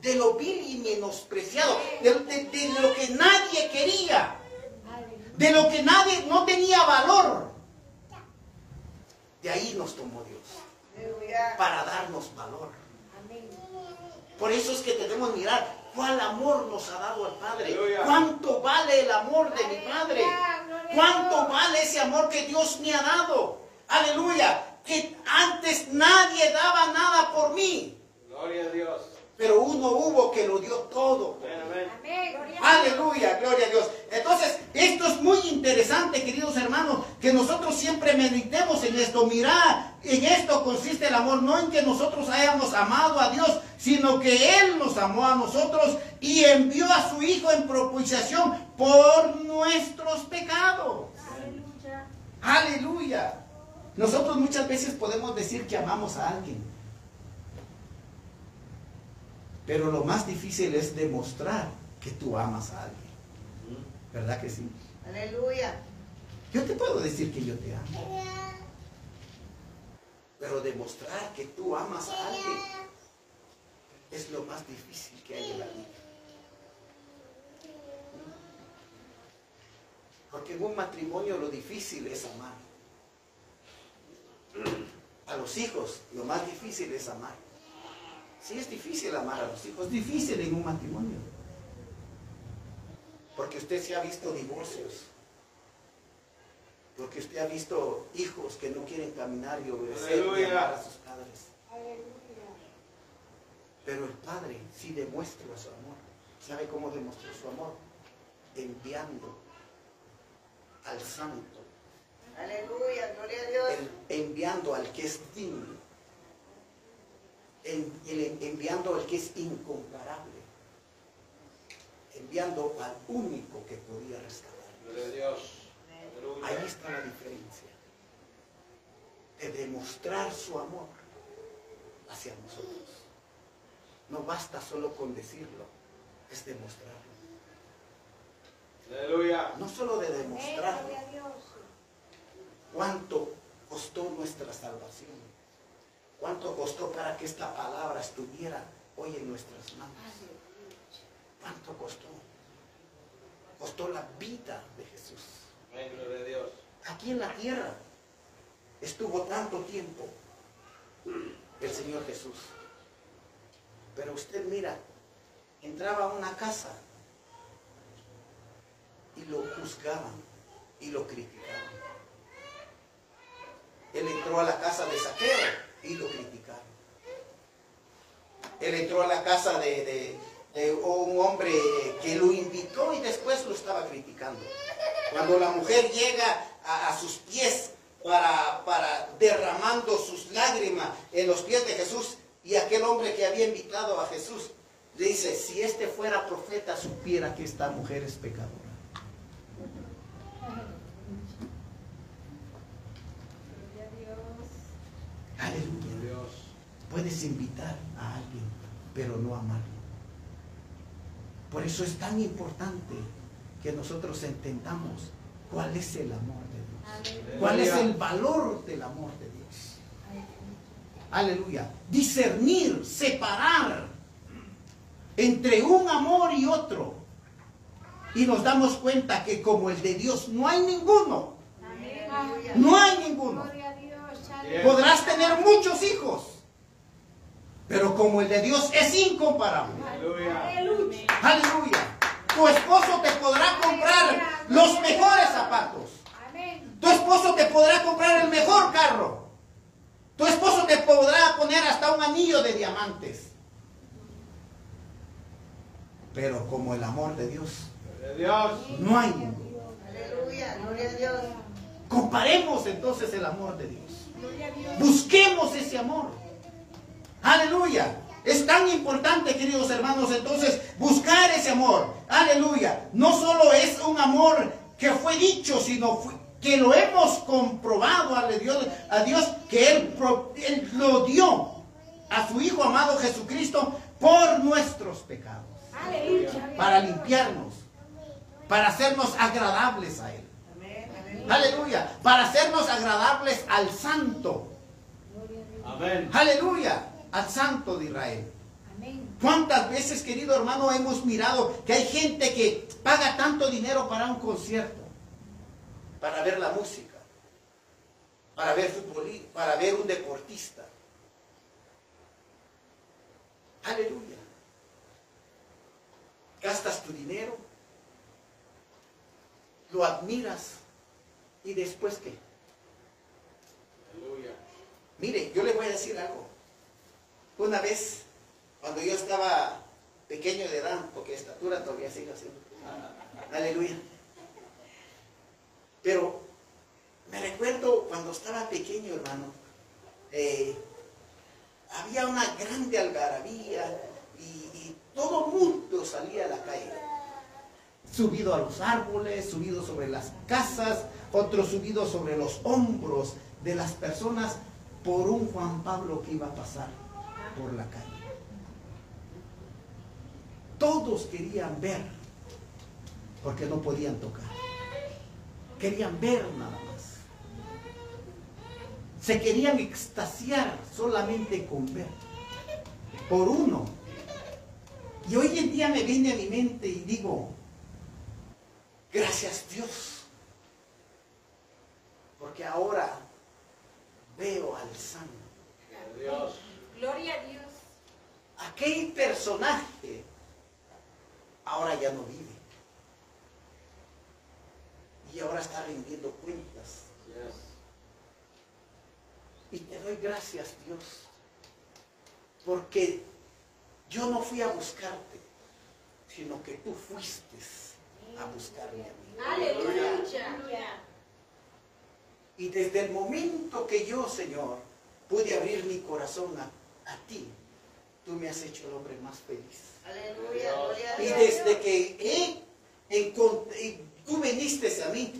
De lo vil y menospreciado, de, de- de lo que nadie quería, de lo que nadie no tenía valor. De ahí nos tomó Dios. Para darnos valor. Amén. Por eso es que debemos mirar cuál amor nos ha dado el Padre. ¿Cuánto vale el amor de mi Padre? ¿Cuánto vale ese amor que Dios me ha dado? Aleluya. Que antes nadie daba nada por mí. Gloria a Dios. Pero uno hubo que lo dio todo. Amén, amén. Amén. Gloria a Dios. Aleluya, gloria a Dios. Entonces, esto es muy interesante, queridos hermanos, que nosotros siempre meditemos en esto. Mirad, en esto consiste el amor, no en que nosotros hayamos amado a Dios, sino que Él nos amó a nosotros y envió a su Hijo en propiciación por nuestros pecados. Aleluya. Aleluya. Nosotros muchas veces podemos decir que amamos a alguien. Pero lo más difícil es demostrar que tú amas a alguien. ¿Verdad que sí? Aleluya. Yo te puedo decir que yo te amo. Pero demostrar que tú amas a alguien es lo más difícil que hay en la vida. Porque en un matrimonio lo difícil es amar. A los hijos lo más difícil es amar. Sí es difícil amar a los hijos, difícil en un matrimonio. Porque usted se ha visto divorcios. Porque usted ha visto hijos que no quieren caminar y obedecer y amar a sus padres. Aleluya. Pero el Padre sí demuestra su amor. ¿Sabe cómo demostró su amor? Enviando al Santo, Aleluya. Gloria a Dios. el- enviando al que es digno, enviando al que es incomparable, enviando al único que podía rescatar. Gloria a Dios. Ahí está la diferencia. De demostrar su amor hacia nosotros. No basta solo con decirlo, es demostrarlo. Aleluya. No solo de Amén. demostrarlo, cuánto costó nuestra salvación. Cuánto costó para que esta palabra estuviera hoy en nuestras manos. ¿Cuánto costó? Costó la vida de Jesús. Dios. aquí en la tierra estuvo tanto tiempo el Señor Jesús. Pero usted mira, entraba a una casa y lo juzgaban y lo criticaban. Él entró a la casa de Saqueo y lo criticaron. Él entró a la casa de, un hombre que lo invitó y después lo estaba criticando. Cuando la mujer llega a, a sus pies para, para derramando sus lágrimas en los pies de Jesús y aquel hombre que había invitado a Jesús le dice, si este fuera profeta supiera que esta mujer es pecadora. Gloria a Dios. Aleluya. Dios. Puedes invitar a alguien, pero no amarlo. Por eso es tan importante que nosotros entendamos cuál es el amor de Dios. ¿Cuál es el valor del amor de Dios? Aleluya. Discernir, separar entre un amor y otro. Y nos damos cuenta que como el de Dios no hay ninguno. No hay ninguno. Podrás tener muchos hijos. Pero como el de Dios es incomparable. Aleluya. Aleluya. Tu esposo te podrá comprar los mejores zapatos. Amén. Tu esposo te podrá comprar el mejor carro. poner hasta un anillo de diamantes. Pero como el amor de Dios, Gloria a Dios. no hay. Aleluya, gloria a Dios. Comparemos entonces el amor de Dios. Busquemos ese amor. Aleluya. Es tan importante, queridos hermanos, entonces buscar ese amor. Aleluya. No solo es un amor que fue dicho, sino fue- que lo hemos comprobado a Dios, a Dios que él, lo dio a su Hijo amado Jesucristo por nuestros pecados. Aleluya. Para limpiarnos. Para hacernos agradables a Él. Aleluya. Para hacernos agradables al Santo. Amén. Aleluya. Al Santo de Israel. Amén. ¿Cuántas veces, querido hermano, hemos mirado que hay gente que paga tanto dinero para un concierto? Para ver la música. Para ver fútbol, para ver un deportista. Aleluya. Gastas tu dinero, lo admiras y después qué? Aleluya. Mire, yo le voy a decir algo. Una vez, cuando yo estaba pequeño de edad, porque estatura todavía sigue siendo. Aleluya. Pero me recuerdo cuando estaba pequeño, hermano, eh, había una grande algarabía y, y todo mundo salía a la calle. Subido a los árboles, subido sobre las casas, otros subidos sobre los hombros de las personas por un Juan Pablo que iba a pasar por la calle. Todos querían ver, porque no podían tocar. Querían ver nada más. Se querían extasiar solamente con ver. Por uno. Y hoy en día me viene a mi mente y digo, gracias Dios. Porque ahora veo al santo. Dios. Gloria a Dios. Aquel personaje ahora ya no vive. Y ahora está rindiendo cuentas. Yes. Y te doy gracias, Dios. Porque yo no fui a buscarte, sino que tú fuiste a buscarme a mí. Aleluya. Y desde el momento que yo, Señor, pude abrir mi corazón a, a ti, tú me has hecho el hombre más feliz. Aleluya, gloria a Y desde que he y tú viniste a mí,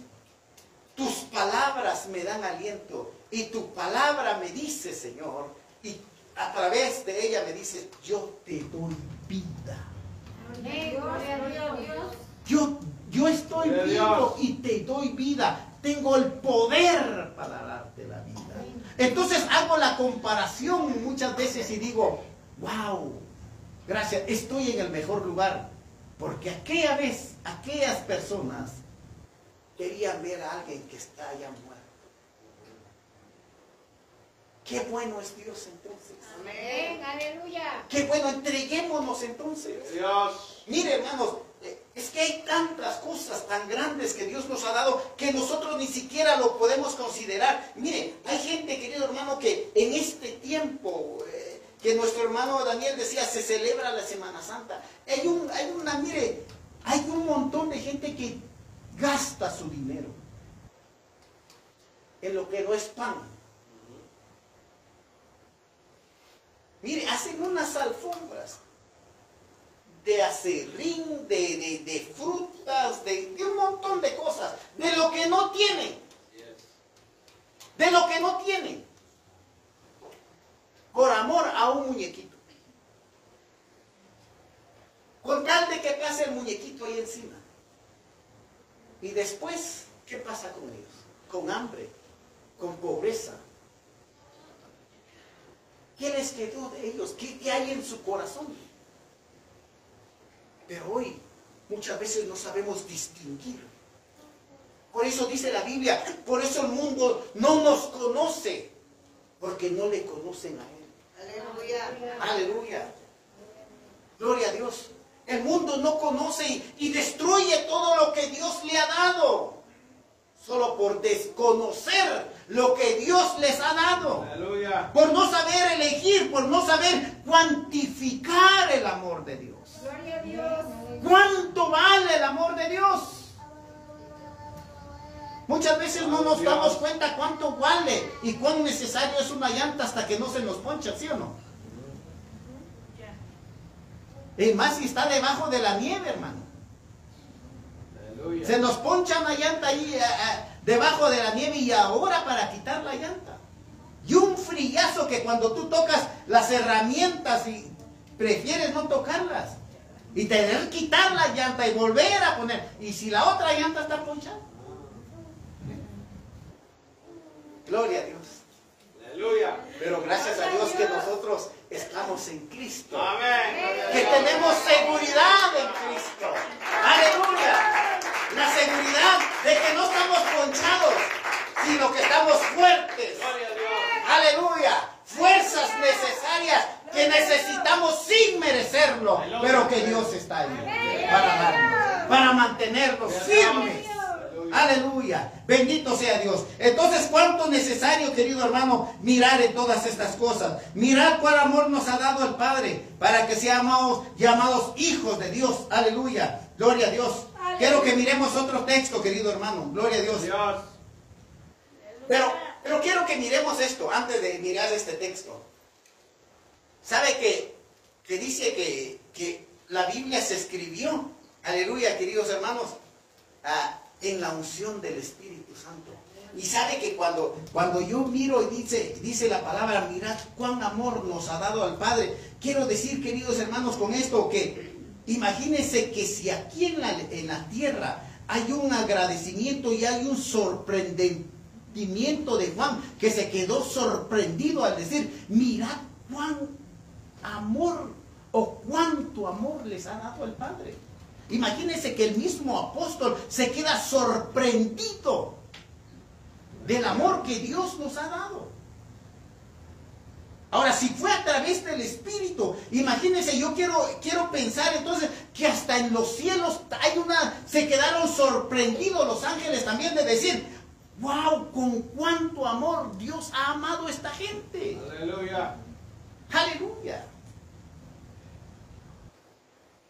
tus palabras me dan aliento y tu palabra me dice, Señor, y a través de ella me dices, yo te doy vida. Yo, yo estoy vivo y te doy vida. Tengo el poder para darte la vida. Entonces hago la comparación muchas veces y digo, wow, gracias, estoy en el mejor lugar. Porque aquella vez, aquellas personas querían ver a alguien que está ya muerto. Qué bueno es Dios entonces. Amén. Aleluya. Qué bueno, entreguémonos entonces. Dios. Mire, hermanos, es que hay tantas cosas tan grandes que Dios nos ha dado que nosotros ni siquiera lo podemos considerar. Mire, hay gente, querido hermano, que en este tiempo eh, que nuestro hermano Daniel decía, se celebra la Semana Santa. Hay, un, hay una, mire, hay un montón de gente que gasta su dinero en lo que no es pan. Mire, hacen unas alfombras de acerrín, de, de- de frutas, de, un montón de cosas, de lo que no tienen, de lo que no tienen, por amor a un muñequito. Con tal de que pase el muñequito ahí encima. Y después, ¿qué pasa con ellos? Con hambre, con pobreza. ¿Qué les quedó de ellos? ¿Qué, qué hay en su corazón? Pero hoy muchas veces no sabemos distinguir. Por eso dice la Biblia, por eso el mundo no nos conoce, porque no le conocen a Él. Aleluya. Aleluya. Gloria a Dios. El mundo no conoce y, y destruye todo lo que Dios le ha dado. Solo por por desconocer lo que Dios les ha dado. Aleluya. Por no saber elegir, por no saber cuantificar el amor de Dios. Gloria a Dios. ¿Cuánto vale el amor de Dios? Muchas veces no nos damos cuenta cuánto vale y cuán necesario es una llanta hasta que no se nos poncha, ¿sí o no? Y más si está debajo de la nieve, hermano. Se nos poncha una llanta ahí debajo de la nieve y ahora para quitar la llanta. Y un frillazo que cuando tú tocas las herramientas y prefieres no tocarlas. Y tener que quitar la llanta y volver a poner. Y si la otra llanta está ponchada. Gloria a Dios. Aleluya. Pero gracias a Dios que nosotros estamos en Cristo. Amén. que tenemos seguridad en Cristo. Aleluya. La seguridad de que no estamos ponchados, sino que estamos fuertes. Gloria a Dios. Aleluya. Fuerzas necesarias que necesitamos sin merecerlo, pero que Dios está ahí para darnos, para mantenernos firmes. Aleluya. Bendito sea Dios. Entonces, ¿cuánto es necesario, querido hermano, mirar en todas estas cosas? Mirar cuál amor nos ha dado el Padre para que seamos llamados hijos de Dios. Aleluya. Gloria a Dios. Quiero que miremos otro texto, querido hermano. Gloria a Dios. Dios. Pero, pero quiero que miremos esto antes de mirar este texto. ¿Sabe que, que dice que, que la Biblia se escribió? Aleluya, queridos hermanos. en la unción del Espíritu Santo. Y sabe que cuando, cuando yo miro y dice, dice la palabra, mirad cuán amor nos ha dado al Padre. Quiero decir, queridos hermanos, con esto que imagínense que si aquí en la, en la tierra hay un agradecimiento y hay un sorprendimiento de Juan, que se quedó sorprendido al decir, mirad cuán amor o cuánto amor les ha dado el Padre. Imagínense que el mismo apóstol se queda sorprendido del amor que Dios nos ha dado. Ahora, si fue a través del Espíritu, imagínense, yo quiero, quiero pensar entonces que hasta en los cielos hay una, se quedaron sorprendidos los ángeles también de decir, wow, con cuánto amor Dios ha amado a esta gente. Aleluya. Aleluya.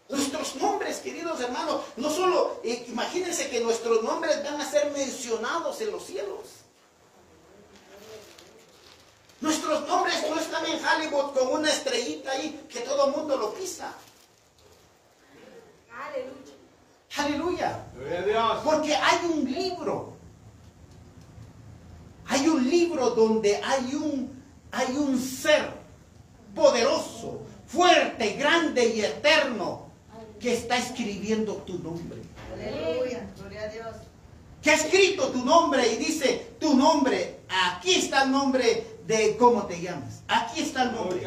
Nuestros nombres, queridos hermanos, no solo, eh, imagínense que nuestros nombres van a ser mencionados en los cielos. Nuestros nombres no están en Hollywood con una estrellita ahí que todo el mundo lo pisa. Aleluya. Aleluya. Porque hay un libro. Hay un libro donde hay un, hay un ser poderoso, fuerte, grande y eterno que está escribiendo tu nombre. Aleluya. Gloria a Dios. Que ha escrito tu nombre y dice tu nombre. Aquí está el nombre de cómo te llamas. Aquí está el nombre.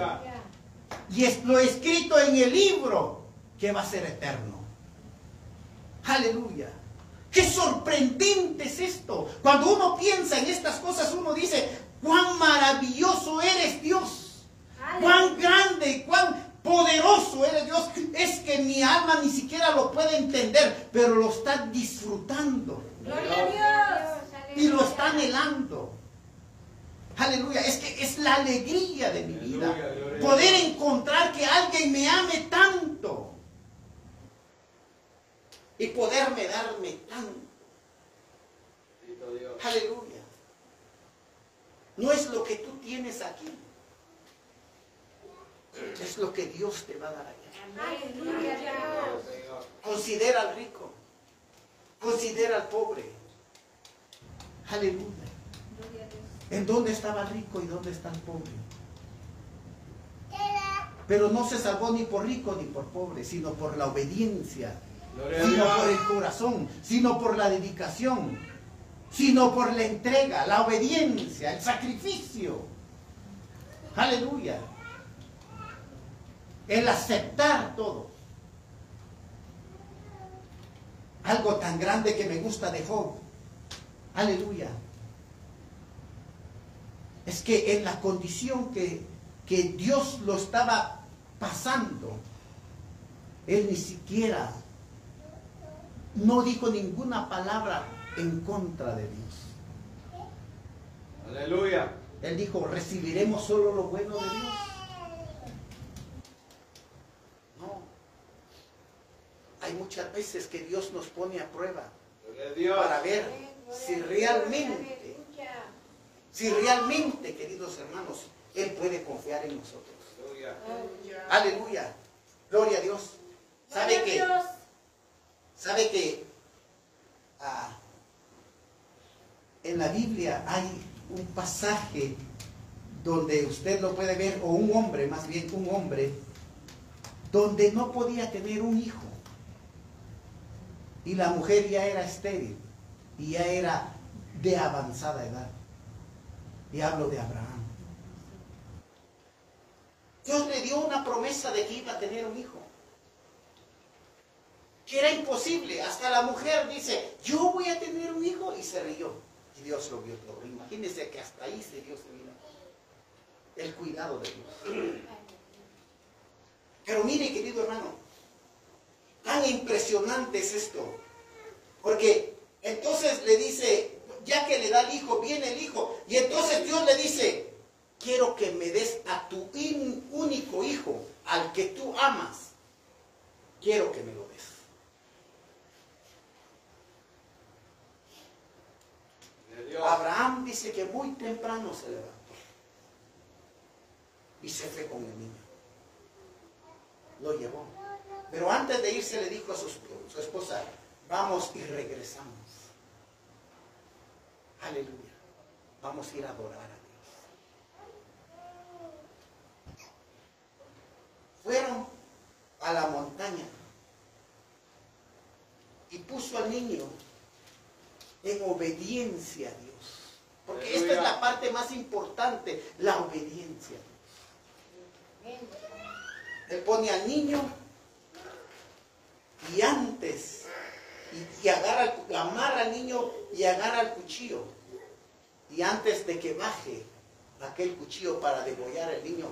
Y es lo escrito en el libro que va a ser eterno. Aleluya. Qué sorprendente es esto. Cuando uno piensa en estas cosas, uno dice, cuán maravilloso eres Dios. Cuán grande y cuán poderoso eres Dios. Es que mi alma ni siquiera lo puede entender, pero lo está disfrutando Gloria a Dios. y lo está anhelando. Aleluya, es que es la alegría de mi vida. Aleluya, Poder encontrar que alguien me ame tanto. Y poderme darme tanto. Aleluya. No es lo que tú tienes aquí. Es lo que Dios te va a dar allá. Considera al rico. Considera al pobre. Aleluya. ¿En dónde estaba el rico y dónde está el pobre? Pero no se salvó ni por rico ni por pobre, sino por la obediencia, sino por el corazón, sino por la dedicación, sino por la entrega, la obediencia, el sacrificio. Aleluya. El aceptar todo. Algo tan grande que me gusta de Job. Aleluya. Es que en la condición que, que Dios lo estaba pasando, él ni siquiera no dijo ninguna palabra en contra de Dios. Aleluya. Él dijo, ¿recibiremos solo lo bueno de Dios? Hay muchas veces que Dios nos pone a prueba para ver si realmente, si realmente, queridos hermanos, Él puede confiar en nosotros. Aleluya. Gloria a Dios. ¿Sabe que, sabe que ah, en la Biblia hay un pasaje donde usted lo puede ver, o un hombre, más bien un hombre, donde no podía tener un hijo. Y la mujer ya era estéril y ya era de avanzada edad. Y hablo de Abraham. Dios le dio una promesa de que iba a tener un hijo. Que era imposible. Hasta la mujer dice, yo voy a tener un hijo. Y se rió. Y Dios lo vio todo. Imagínense que hasta ahí se dio su vida. El cuidado de Dios. Pero mire, querido hermano, tan impresionante es esto. Porque entonces le dice, ya que le da el hijo, viene el hijo. Y entonces Dios le dice, quiero que me des a tu in- único hijo, al que tú amas. Quiero que me lo des. Abraham dice que muy temprano se levantó y se fue con el niño. Lo llevó. Pero antes de irse le dijo a su, su esposa, vamos y regresamos. Aleluya. Vamos a ir a adorar a Dios. Fueron a la montaña y puso al niño en obediencia a Dios. Porque esta es la parte más importante, la obediencia. Él pone al niño y antes, y, y agarra, amarra al niño y agarra el cuchillo. Y antes de que baje aquel cuchillo para degollar al niño,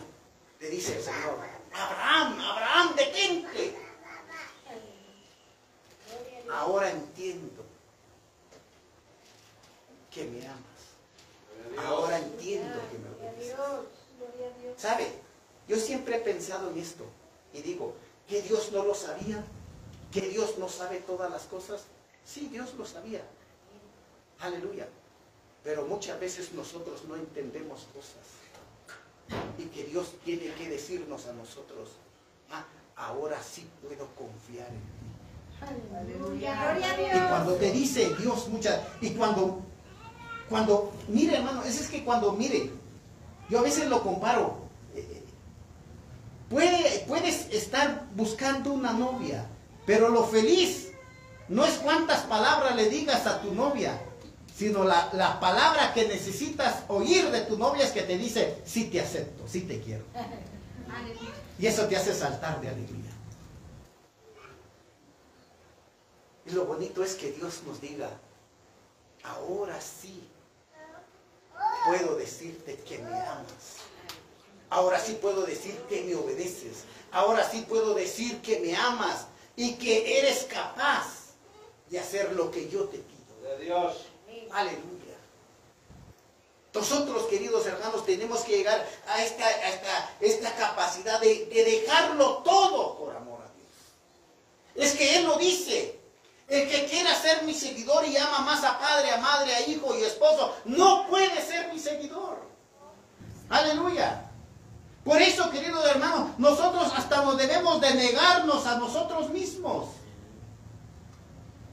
le dice el Señor, Abraham, Abraham, detente. Ahora entiendo que me amas. Ahora entiendo que me Gloria a obedeces. Dios. Gloria a Dios. ¿Sabe? Yo siempre he pensado en esto y digo, ¿que Dios no lo sabía? ¿Que Dios no sabe todas las cosas? Sí, Dios lo sabía. Aleluya. Pero muchas veces nosotros no entendemos cosas. Y que Dios tiene que decirnos a nosotros, ah, ahora sí puedo confiar en ti. Aleluya. Gloria a Y cuando te dice Dios muchas, y cuando, cuando, mire hermano, es, es que cuando, mire, yo a veces lo comparo, eh, puede, puedes estar buscando una novia, pero lo feliz no es cuántas palabras le digas a tu novia, sino la, la palabra que necesitas oír de tu novia es que te dice, sí te acepto, sí te quiero. Y eso te hace saltar de alegría. Y lo bonito es que Dios nos diga, ahora sí puedo decirte que me amas. Ahora sí puedo decir que me obedeces. Ahora sí puedo decir que me amas y que eres capaz de hacer lo que yo te pido. A Dios. Aleluya. Nosotros, queridos hermanos, tenemos que llegar a esta, a esta, esta capacidad de, de dejarlo todo por amor a Dios. Es que Él lo dice. El que quiera ser mi seguidor y ama más a padre, a madre, a hijo y esposo, no puede ser mi seguidor. Aleluya. Por eso, queridos hermanos, nosotros hasta nos debemos de negarnos a nosotros mismos.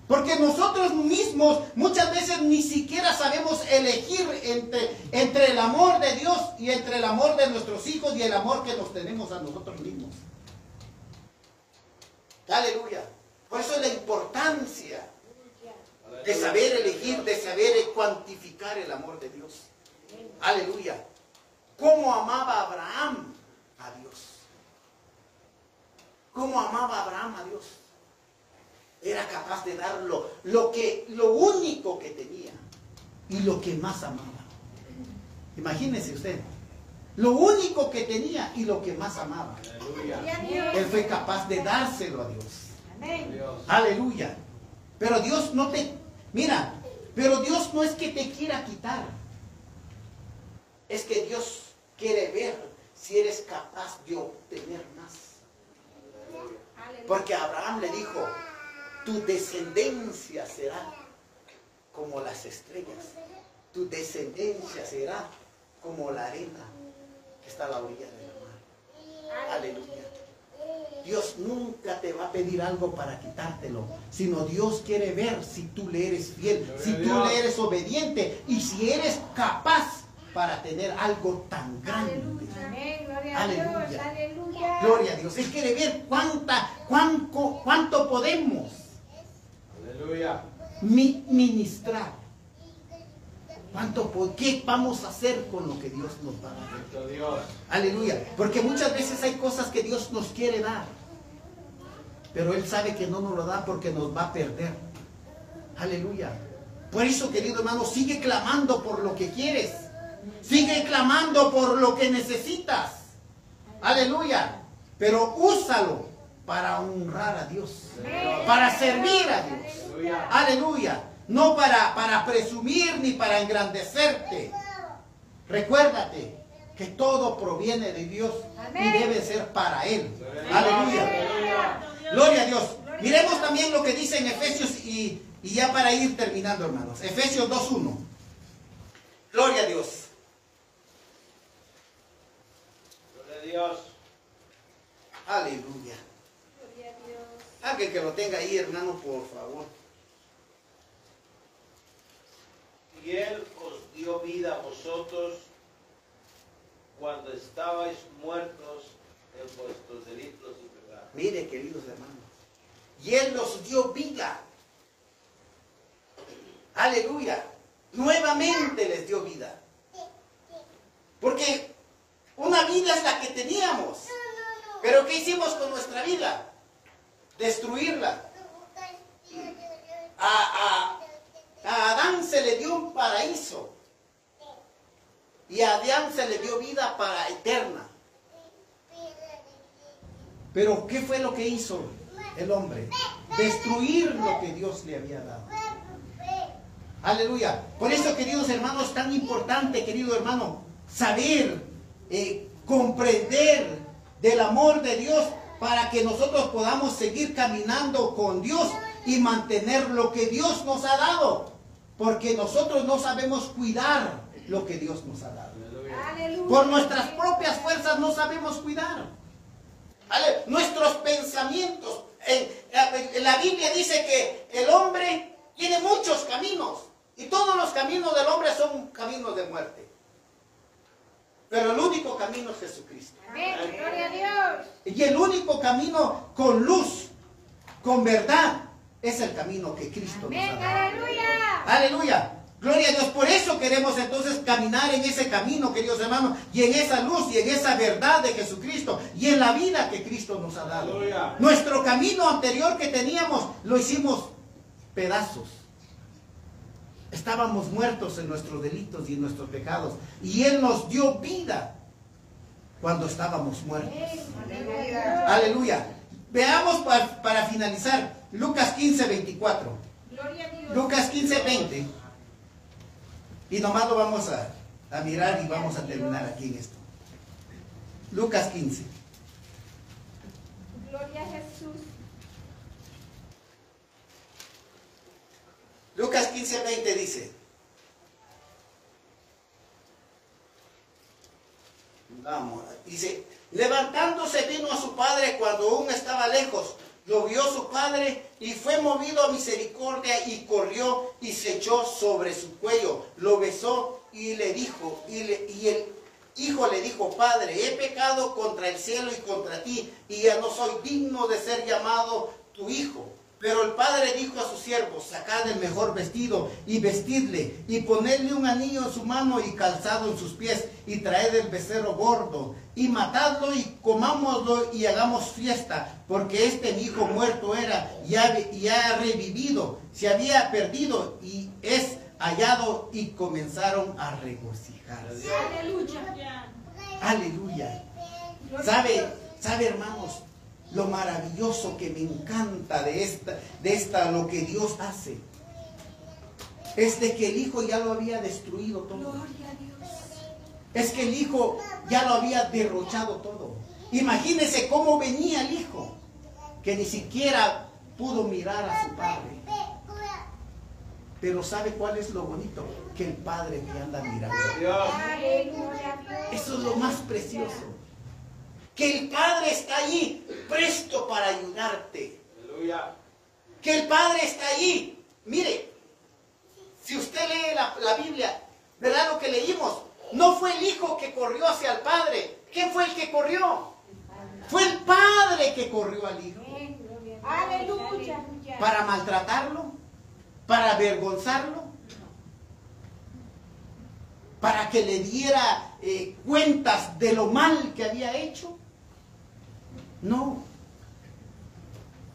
Porque nosotros mismos muchas veces ni siquiera sabemos elegir entre, entre el amor de Dios y entre el amor de nuestros hijos y el amor que nos tenemos a nosotros mismos. Aleluya. Por eso es la importancia de saber elegir, de saber cuantificar el amor de Dios. Aleluya. ¿Cómo amaba Abraham a Dios? ¿Cómo amaba Abraham a Dios? Era capaz de dar lo, que, lo único que tenía y lo que más amaba. Imagínese usted, lo único que tenía y lo que más amaba. Aleluya. Él fue capaz de dárselo a Dios. Amén. Dios. Aleluya. Pero Dios no te, mira, pero Dios no es que te quiera quitar. Es que Dios quiere ver si eres capaz de obtener más. Porque Abraham le dijo, tu descendencia será como las estrellas. Tu descendencia será como la arena que está a la orilla del mar. Aleluya. Dios nunca te va a pedir algo para quitártelo, sino Dios quiere ver si tú le eres fiel, si tú le eres obediente y si eres capaz para tener algo tan grande. Amén. Gloria a Aleluya. Gloria a Dios. Él quiere ver cuánta, cuánto, cuánto podemos Aleluya. ministrar. ¿Cuánto, ¿Qué vamos a hacer con lo que Dios nos va a dar? Aleluya. Porque muchas veces hay cosas que Dios nos quiere dar. Pero Él sabe que no nos lo da porque nos va a perder. Aleluya. Por eso, querido hermano, sigue clamando por lo que quieres. Sigue clamando por lo que necesitas. Aleluya. Pero úsalo para honrar a Dios. Para servir a Dios. Aleluya. No para, para presumir ni para engrandecerte. Recuérdate que todo proviene de Dios y debe ser para Él. Aleluya. Gloria a Dios. Miremos también lo que dice en Efesios y, y ya para ir terminando, hermanos. Efesios 2.1. Gloria a Dios. Gloria a Dios. Aleluya. Alguien que lo tenga ahí, hermano, por favor. Y Él os dio vida a vosotros cuando estabais muertos en vuestros delitos y pecados. Mire, queridos hermanos. Y Él nos dio vida. Aleluya. Nuevamente les dio vida. Porque una vida es la que teníamos. Pero ¿qué hicimos con nuestra vida? Destruirla. A, a- a Adán se le dio un paraíso. Y a Adán se le dio vida para eterna. Pero ¿qué fue lo que hizo el hombre? Destruir lo que Dios le había dado. Aleluya. Por eso, queridos hermanos, es tan importante, querido hermano, saber, eh, comprender del amor de Dios para que nosotros podamos seguir caminando con Dios y mantener lo que Dios nos ha dado. Porque nosotros no sabemos cuidar lo que Dios nos ha dado. Por nuestras propias fuerzas no sabemos cuidar. Nuestros pensamientos. En, en la Biblia dice que el hombre tiene muchos caminos. Y todos los caminos del hombre son caminos de muerte. Pero el único camino es Jesucristo. Amén. Gloria a Dios. Y el único camino con luz, con verdad, es el camino que Cristo nos Amén. ha dado. Aleluya. Aleluya. Gloria a Dios. Por eso queremos entonces caminar en ese camino, queridos hermanos, y en esa luz y en esa verdad de Jesucristo y en la vida que Cristo nos ha dado. Aleluya. Nuestro camino anterior que teníamos lo hicimos pedazos. Estábamos muertos en nuestros delitos y en nuestros pecados. Y Él nos dio vida cuando estábamos muertos. Aleluya. Aleluya. Veamos pa- para finalizar Lucas 15, 24. Gloria a Dios. Lucas 15, 20. Y nomás lo vamos a, a mirar y vamos a terminar aquí en esto. Lucas 15. Gloria a Jesús. Lucas 15, 20 dice. Vamos, dice, levantándose vino a su padre cuando aún estaba lejos. Lo vio su padre y fue movido a misericordia y corrió y se echó sobre su cuello. Lo besó y le dijo, y, le- y el hijo le dijo, padre, he pecado contra el cielo y contra ti y ya no soy digno de ser llamado tu hijo. Pero el padre dijo a sus siervos, sacad el mejor vestido y vestidle, y ponedle un anillo en su mano y calzado en sus pies, y traed el becerro gordo, y matadlo y comámoslo y hagamos fiesta, porque este mi hijo muerto era y ha, y ha revivido, se había perdido y es hallado, y comenzaron a regocijarse. Aleluya. Aleluya. ¿Sabe, sabe hermanos, lo maravilloso que me encanta de esta, de esta, lo que Dios hace? Es de que el Hijo ya lo había destruido todo. es que el hijo ya lo había derrochado todo. Imagínese cómo venía el hijo, que ni siquiera pudo mirar a su padre. Pero ¿sabe cuál es lo bonito? Que el padre me anda mirando. Dios. Eso es lo más precioso. Que el padre está allí, presto para ayudarte. Aleluya. Que el padre está allí. Mire, si usted lee la, la Biblia, ¿verdad lo que leímos? No fue el hijo que corrió hacia el padre. ¿Quién fue el que corrió? Fue el padre que corrió al hijo. Aleluya. ¿Para maltratarlo? ¿Para avergonzarlo? ¿Para que le diera eh, cuentas de lo mal que había hecho? No.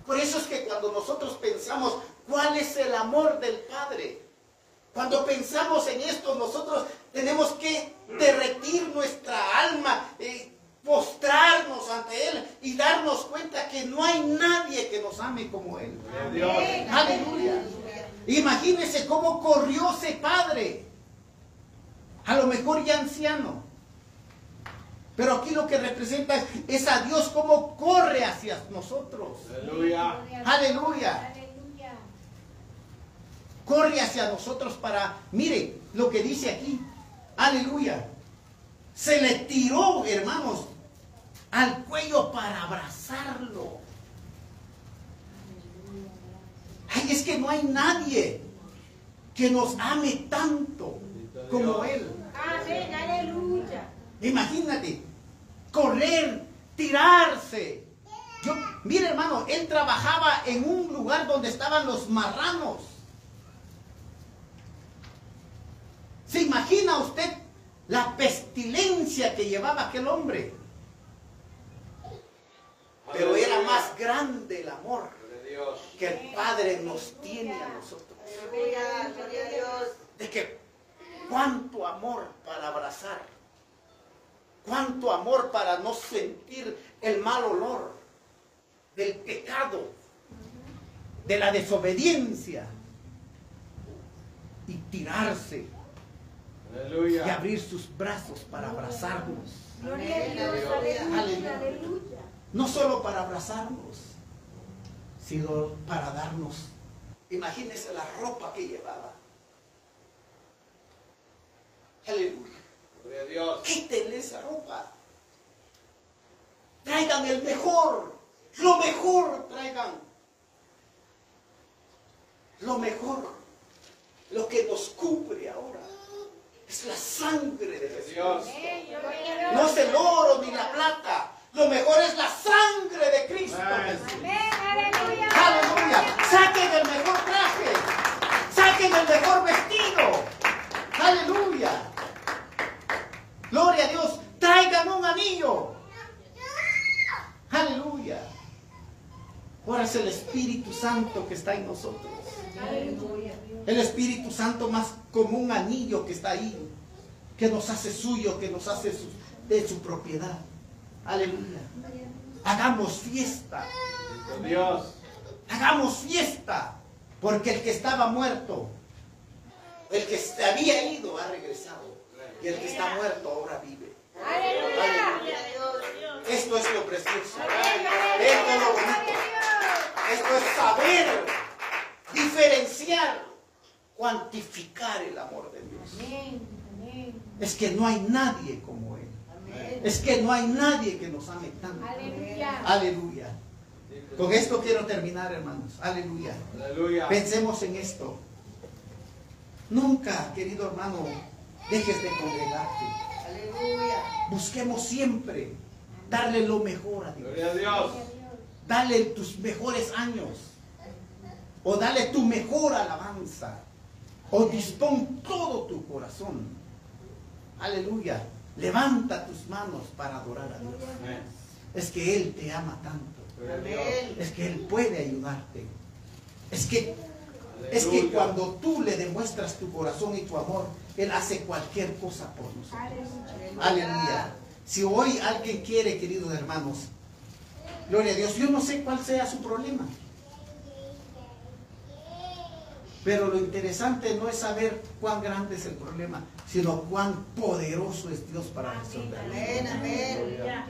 Por eso es que cuando nosotros pensamos cuál es el amor del Padre, cuando pensamos en esto, nosotros tenemos que derretir nuestra alma, eh, postrarnos ante Él y darnos cuenta que no hay nadie que nos ame como Él. Dios. Aleluya. Imagínese cómo corrió ese padre. A lo mejor ya anciano. Pero aquí lo que representa es, es a Dios cómo corre hacia nosotros. Aleluya. Aleluya. Aleluya. Corre hacia nosotros para, mire lo que dice aquí. Aleluya. Se le tiró, hermanos, al cuello para abrazarlo. Ay, es que no hay nadie que nos ame tanto como Él. Amén. Aleluya. Imagínate, correr, tirarse. Yo, mire hermano, él trabajaba en un lugar donde estaban los marranos. ¿Se imagina usted la pestilencia que llevaba aquel hombre? Pero era más grande el amor que el Padre nos tiene a nosotros. Aleluya. Gloria a Dios. de que cuánto amor para abrazar, cuánto amor para no sentir el mal olor del pecado, de la desobediencia y tirarse y abrir sus brazos para abrazarnos. Gloria a Dios. Aleluya. Aleluya. Aleluya. No solo para abrazarnos, sino para darnos. Imagínese la ropa que llevaba. Aleluya. Dios. Quítenle esa ropa. Traigan el mejor. Lo mejor traigan. Lo mejor. Lo que nos cubre ahora. Es la sangre de. Dios. No es el oro ni la plata. Lo mejor es la sangre de Cristo. Amén. Aleluya. Saquen el mejor traje. Saquen el mejor vestido. Aleluya. Gloria a Dios. Traigan un anillo. Aleluya. Ahora es el Espíritu Santo que está en nosotros. El Espíritu Santo más como un anillo que está ahí. Que nos hace suyo, que nos hace su- de su propiedad. Aleluya. Hagamos fiesta. Dios. Hagamos fiesta, porque el que estaba muerto, el que se había ido, ha regresado. Y el que está muerto ahora vive. Aleluya. Esto es lo precioso. Esto es lo bonito. Esto es saber diferenciar, cuantificar el amor de Dios. Es que no hay nadie como Él. Es que no hay nadie que nos ame tanto. Aleluya. Aleluya. Con esto quiero terminar, hermanos. Aleluya. Aleluya. Pensemos en esto. Nunca, querido hermano, dejes de congregarte. Aleluya. Busquemos siempre darle lo mejor a Dios. Gloria a Dios. Dale tus mejores años. O dale tu mejor alabanza. O dispón todo tu corazón. Aleluya. Levanta tus manos para adorar a Dios. Amén. Es que Él te ama tanto. Amén. Es que Él puede ayudarte. Es que Es que cuando tú le demuestras tu corazón y tu amor, Él hace cualquier cosa por nosotros. Aleluya. Aleluya. Si hoy alguien quiere, queridos hermanos, gloria a Dios, yo no sé cuál sea su problema. Pero lo interesante no es saber cuán grande es el problema, sino cuán poderoso es Dios para resolverlo. Amén, amén.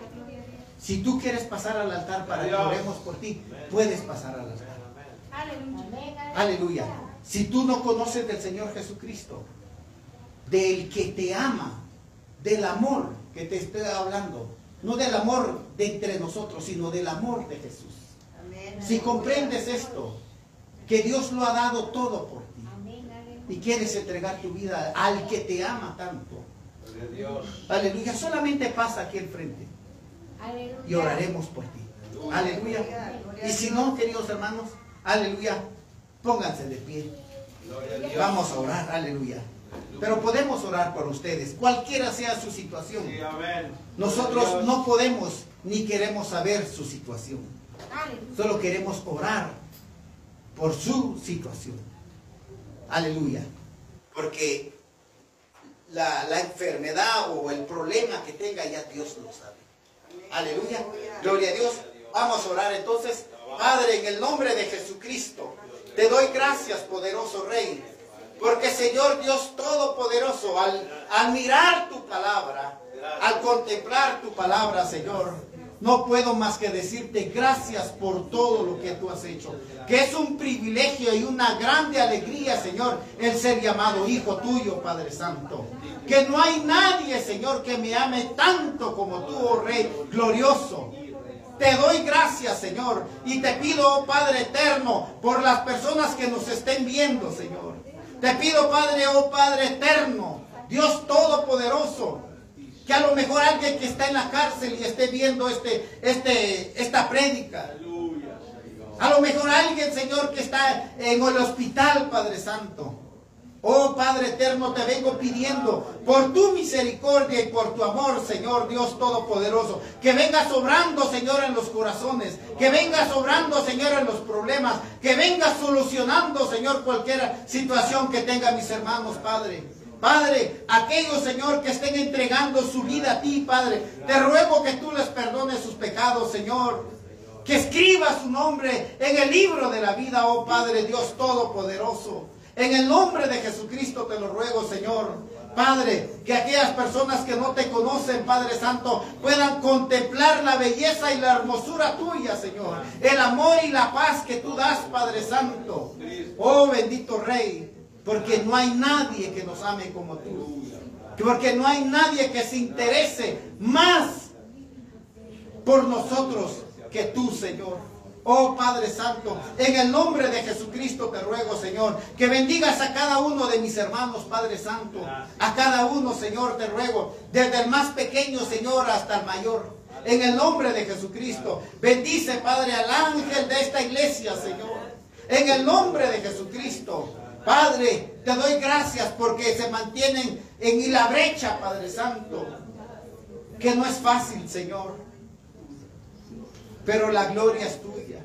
Si tú quieres pasar al altar para que oremos por ti, puedes pasar al altar. Aleluya. Si tú no conoces del Señor Jesucristo, del que te ama, del amor que te estoy hablando, no del amor de entre nosotros, sino del amor de Jesús. Amén. Si comprendes esto, que Dios lo ha dado todo por ti y quieres entregar tu vida al que te ama tanto, Dios. aleluya, solamente pasa aquí al frente y oraremos por ti. Aleluya. Y si no, queridos hermanos, aleluya, pónganse de pie. Gloria a Dios. Vamos a orar, aleluya. Pero podemos orar por ustedes, cualquiera sea su situación. Sí, amén. Nosotros no podemos ni queremos saber su situación. Solo queremos orar por su situación. Aleluya. Porque la, la enfermedad o el problema que tenga ya Dios lo sabe. Aleluya. Gloria a Dios. Vamos a orar entonces. Padre, en el nombre de Jesucristo, te doy gracias, poderoso Rey. Porque Señor Dios Todopoderoso, al, al mirar tu palabra, al contemplar tu palabra, Señor, no puedo más que decirte gracias por todo lo que tú has hecho. Que es un privilegio y una grande alegría, Señor, el ser llamado hijo tuyo, Padre Santo. Que no hay nadie, Señor, que me ame tanto como tú, oh Rey glorioso. Te doy gracias, Señor, y te pido, oh Padre eterno, por las personas que nos estén viendo, Señor. Te pido, Padre, oh Padre eterno, Dios todopoderoso, que a lo mejor alguien que está en la cárcel y esté viendo este, este, esta prédica. A lo mejor alguien, Señor, que está en el hospital, Padre Santo. Oh Padre eterno, te vengo pidiendo por tu misericordia y por tu amor, Señor Dios Todopoderoso, que venga sobrando, Señor, en los corazones, que venga sobrando, Señor, en los problemas, que venga solucionando, Señor, cualquier situación que tenga mis hermanos, Padre. Padre, aquellos, Señor, que estén entregando su vida a ti, Padre, te ruego que tú les perdones sus pecados, Señor. Que escriba su nombre en el libro de la vida, oh Padre Dios Todopoderoso. En el nombre de Jesucristo te lo ruego, Señor. Padre, que aquellas personas que no te conocen, Padre Santo, puedan contemplar la belleza y la hermosura tuya, Señor. El amor y la paz que tú das, Padre Santo. Oh bendito Rey, porque no hay nadie que nos ame como tú. Porque no hay nadie que se interese más por nosotros que tú, Señor. Oh Padre Santo, en el nombre de Jesucristo te ruego, Señor, que bendigas a cada uno de mis hermanos, Padre Santo. A cada uno, Señor, te ruego, desde el más pequeño, Señor, hasta el mayor. En el nombre de Jesucristo, bendice, Padre, al ángel de esta iglesia, Señor. En el nombre de Jesucristo, Padre, te doy gracias porque se mantienen en la brecha, Padre Santo. Que no es fácil, Señor. Pero la gloria es tuya.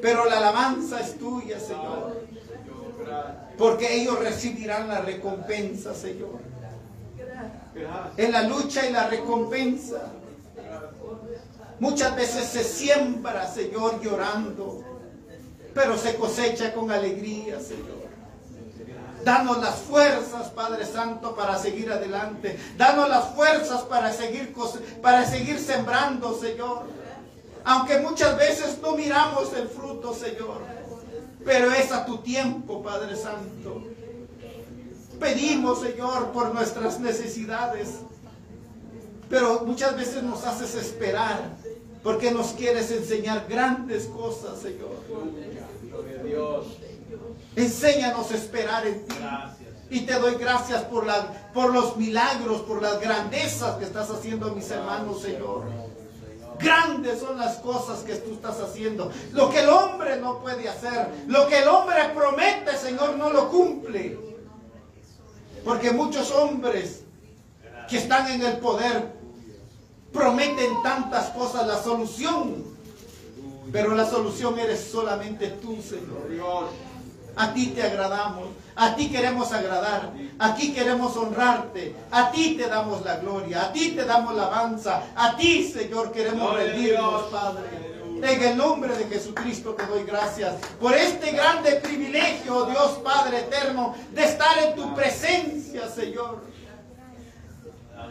Pero la alabanza es tuya, Señor. Porque ellos recibirán la recompensa, Señor. En la lucha y la recompensa. Muchas veces se siembra, Señor, llorando. Pero se cosecha con alegría, Señor. Danos las fuerzas, Padre Santo, para seguir adelante. Danos las fuerzas para seguir, para seguir sembrando, Señor. Aunque muchas veces no miramos el fruto, Señor. Pero es a tu tiempo, Padre Santo. Pedimos, Señor, por nuestras necesidades. Pero muchas veces nos haces esperar. Porque nos quieres enseñar grandes cosas, Señor. Dios. Enséñanos a esperar en ti. Y te doy gracias por, la, por los milagros, por las grandezas que estás haciendo a mis hermanos, Señor. Grandes son las cosas que tú estás haciendo. Lo que el hombre no puede hacer, lo que el hombre promete, Señor, no lo cumple. Porque muchos hombres que están en el poder prometen tantas cosas, la solución. Pero la solución eres solamente tú, Señor. A ti te agradamos, a ti queremos agradar, a ti queremos honrarte, a ti te damos la gloria, a ti te damos la alabanza, a ti, Señor, queremos rendirnos. Padre. En el nombre de Jesucristo te doy gracias por este grande privilegio, Dios Padre eterno, de estar en tu presencia, Señor.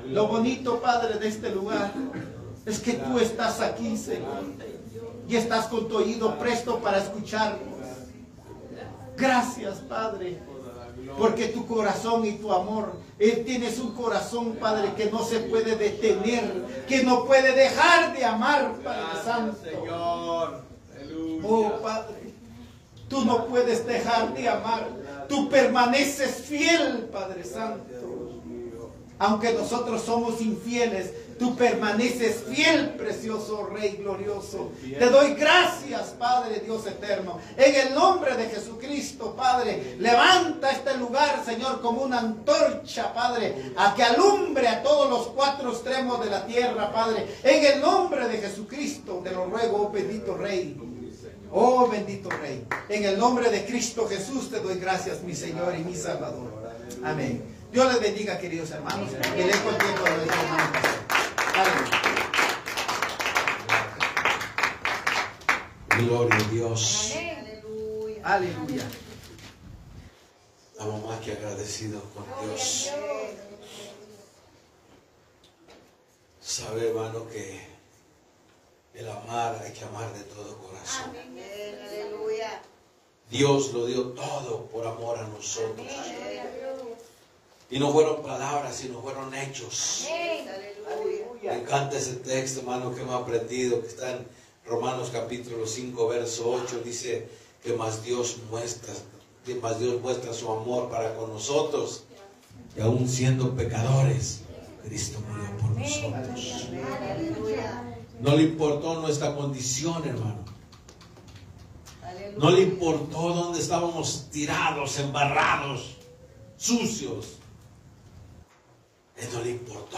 Lo bonito, Padre, de este lugar es que tú estás aquí, Señor, y estás con tu oído presto para escucharnos. Gracias, Padre, porque tu corazón y tu amor, Él tienes un corazón, Padre, que no se puede detener, que no puede dejar de amar, Padre Santo. Señor. Oh, Padre, tú no puedes dejar de amar, tú permaneces fiel, Padre Santo. Aunque nosotros somos infieles, tú permaneces fiel, precioso Rey glorioso. Te doy gracias, Padre Dios eterno. En el nombre de Jesucristo, Padre, levanta este lugar, Señor, como una antorcha, Padre, a que alumbre a todos los cuatro extremos de la tierra, Padre. En el nombre de Jesucristo, te lo ruego, oh bendito Rey. Oh bendito Rey, en el nombre de Cristo Jesús te doy gracias, mi Señor y mi Salvador. Amén. Dios les bendiga, queridos hermanos. Que le el tiempo a nuestro hermano pastor. Aleluya. Gloria a Dios. Aleluya. Aleluya. Estamos más que agradecidos con Dios. Sabe, hermano, que el amar hay que amar de todo corazón. Amén. Aleluya. Dios lo dio todo por amor a nosotros. Y no fueron palabras, sino fueron hechos. Aleluya. Me encanta ese texto, hermano, que hemos aprendido, que está en Romanos capítulo 5, verso 8. Dice que más Dios muestra, que más Dios muestra su amor para con nosotros. Que aún siendo pecadores, Cristo murió por nosotros. No le importó nuestra condición, hermano. No le importó dónde estábamos tirados, embarrados, sucios. Él no le importó.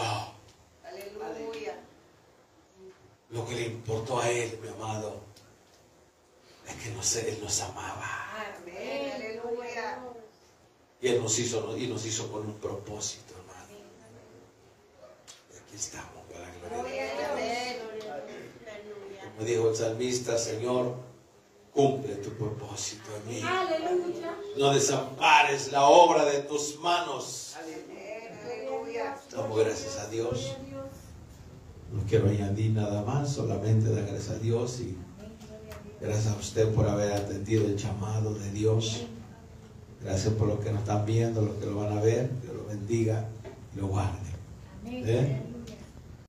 Aleluya. Lo que le importó a él, mi amado, es que nos- él nos amaba. Amén. Aleluya. Y él nos hizo, y nos hizo con un propósito, hermano. Y aquí estamos, para la gloria de Dios. Como dijo el salmista, Señor, cumple tu propósito en mí. Aleluya. No desampares la obra de tus manos. Aleluya. Damos gracias a Dios. No quiero añadir nada más, solamente dar gracias a Dios y gracias a usted por haber atendido el llamado de Dios. Gracias por lo que nos están viendo, los que lo van a ver, que lo bendiga y lo guarde. ¿Eh?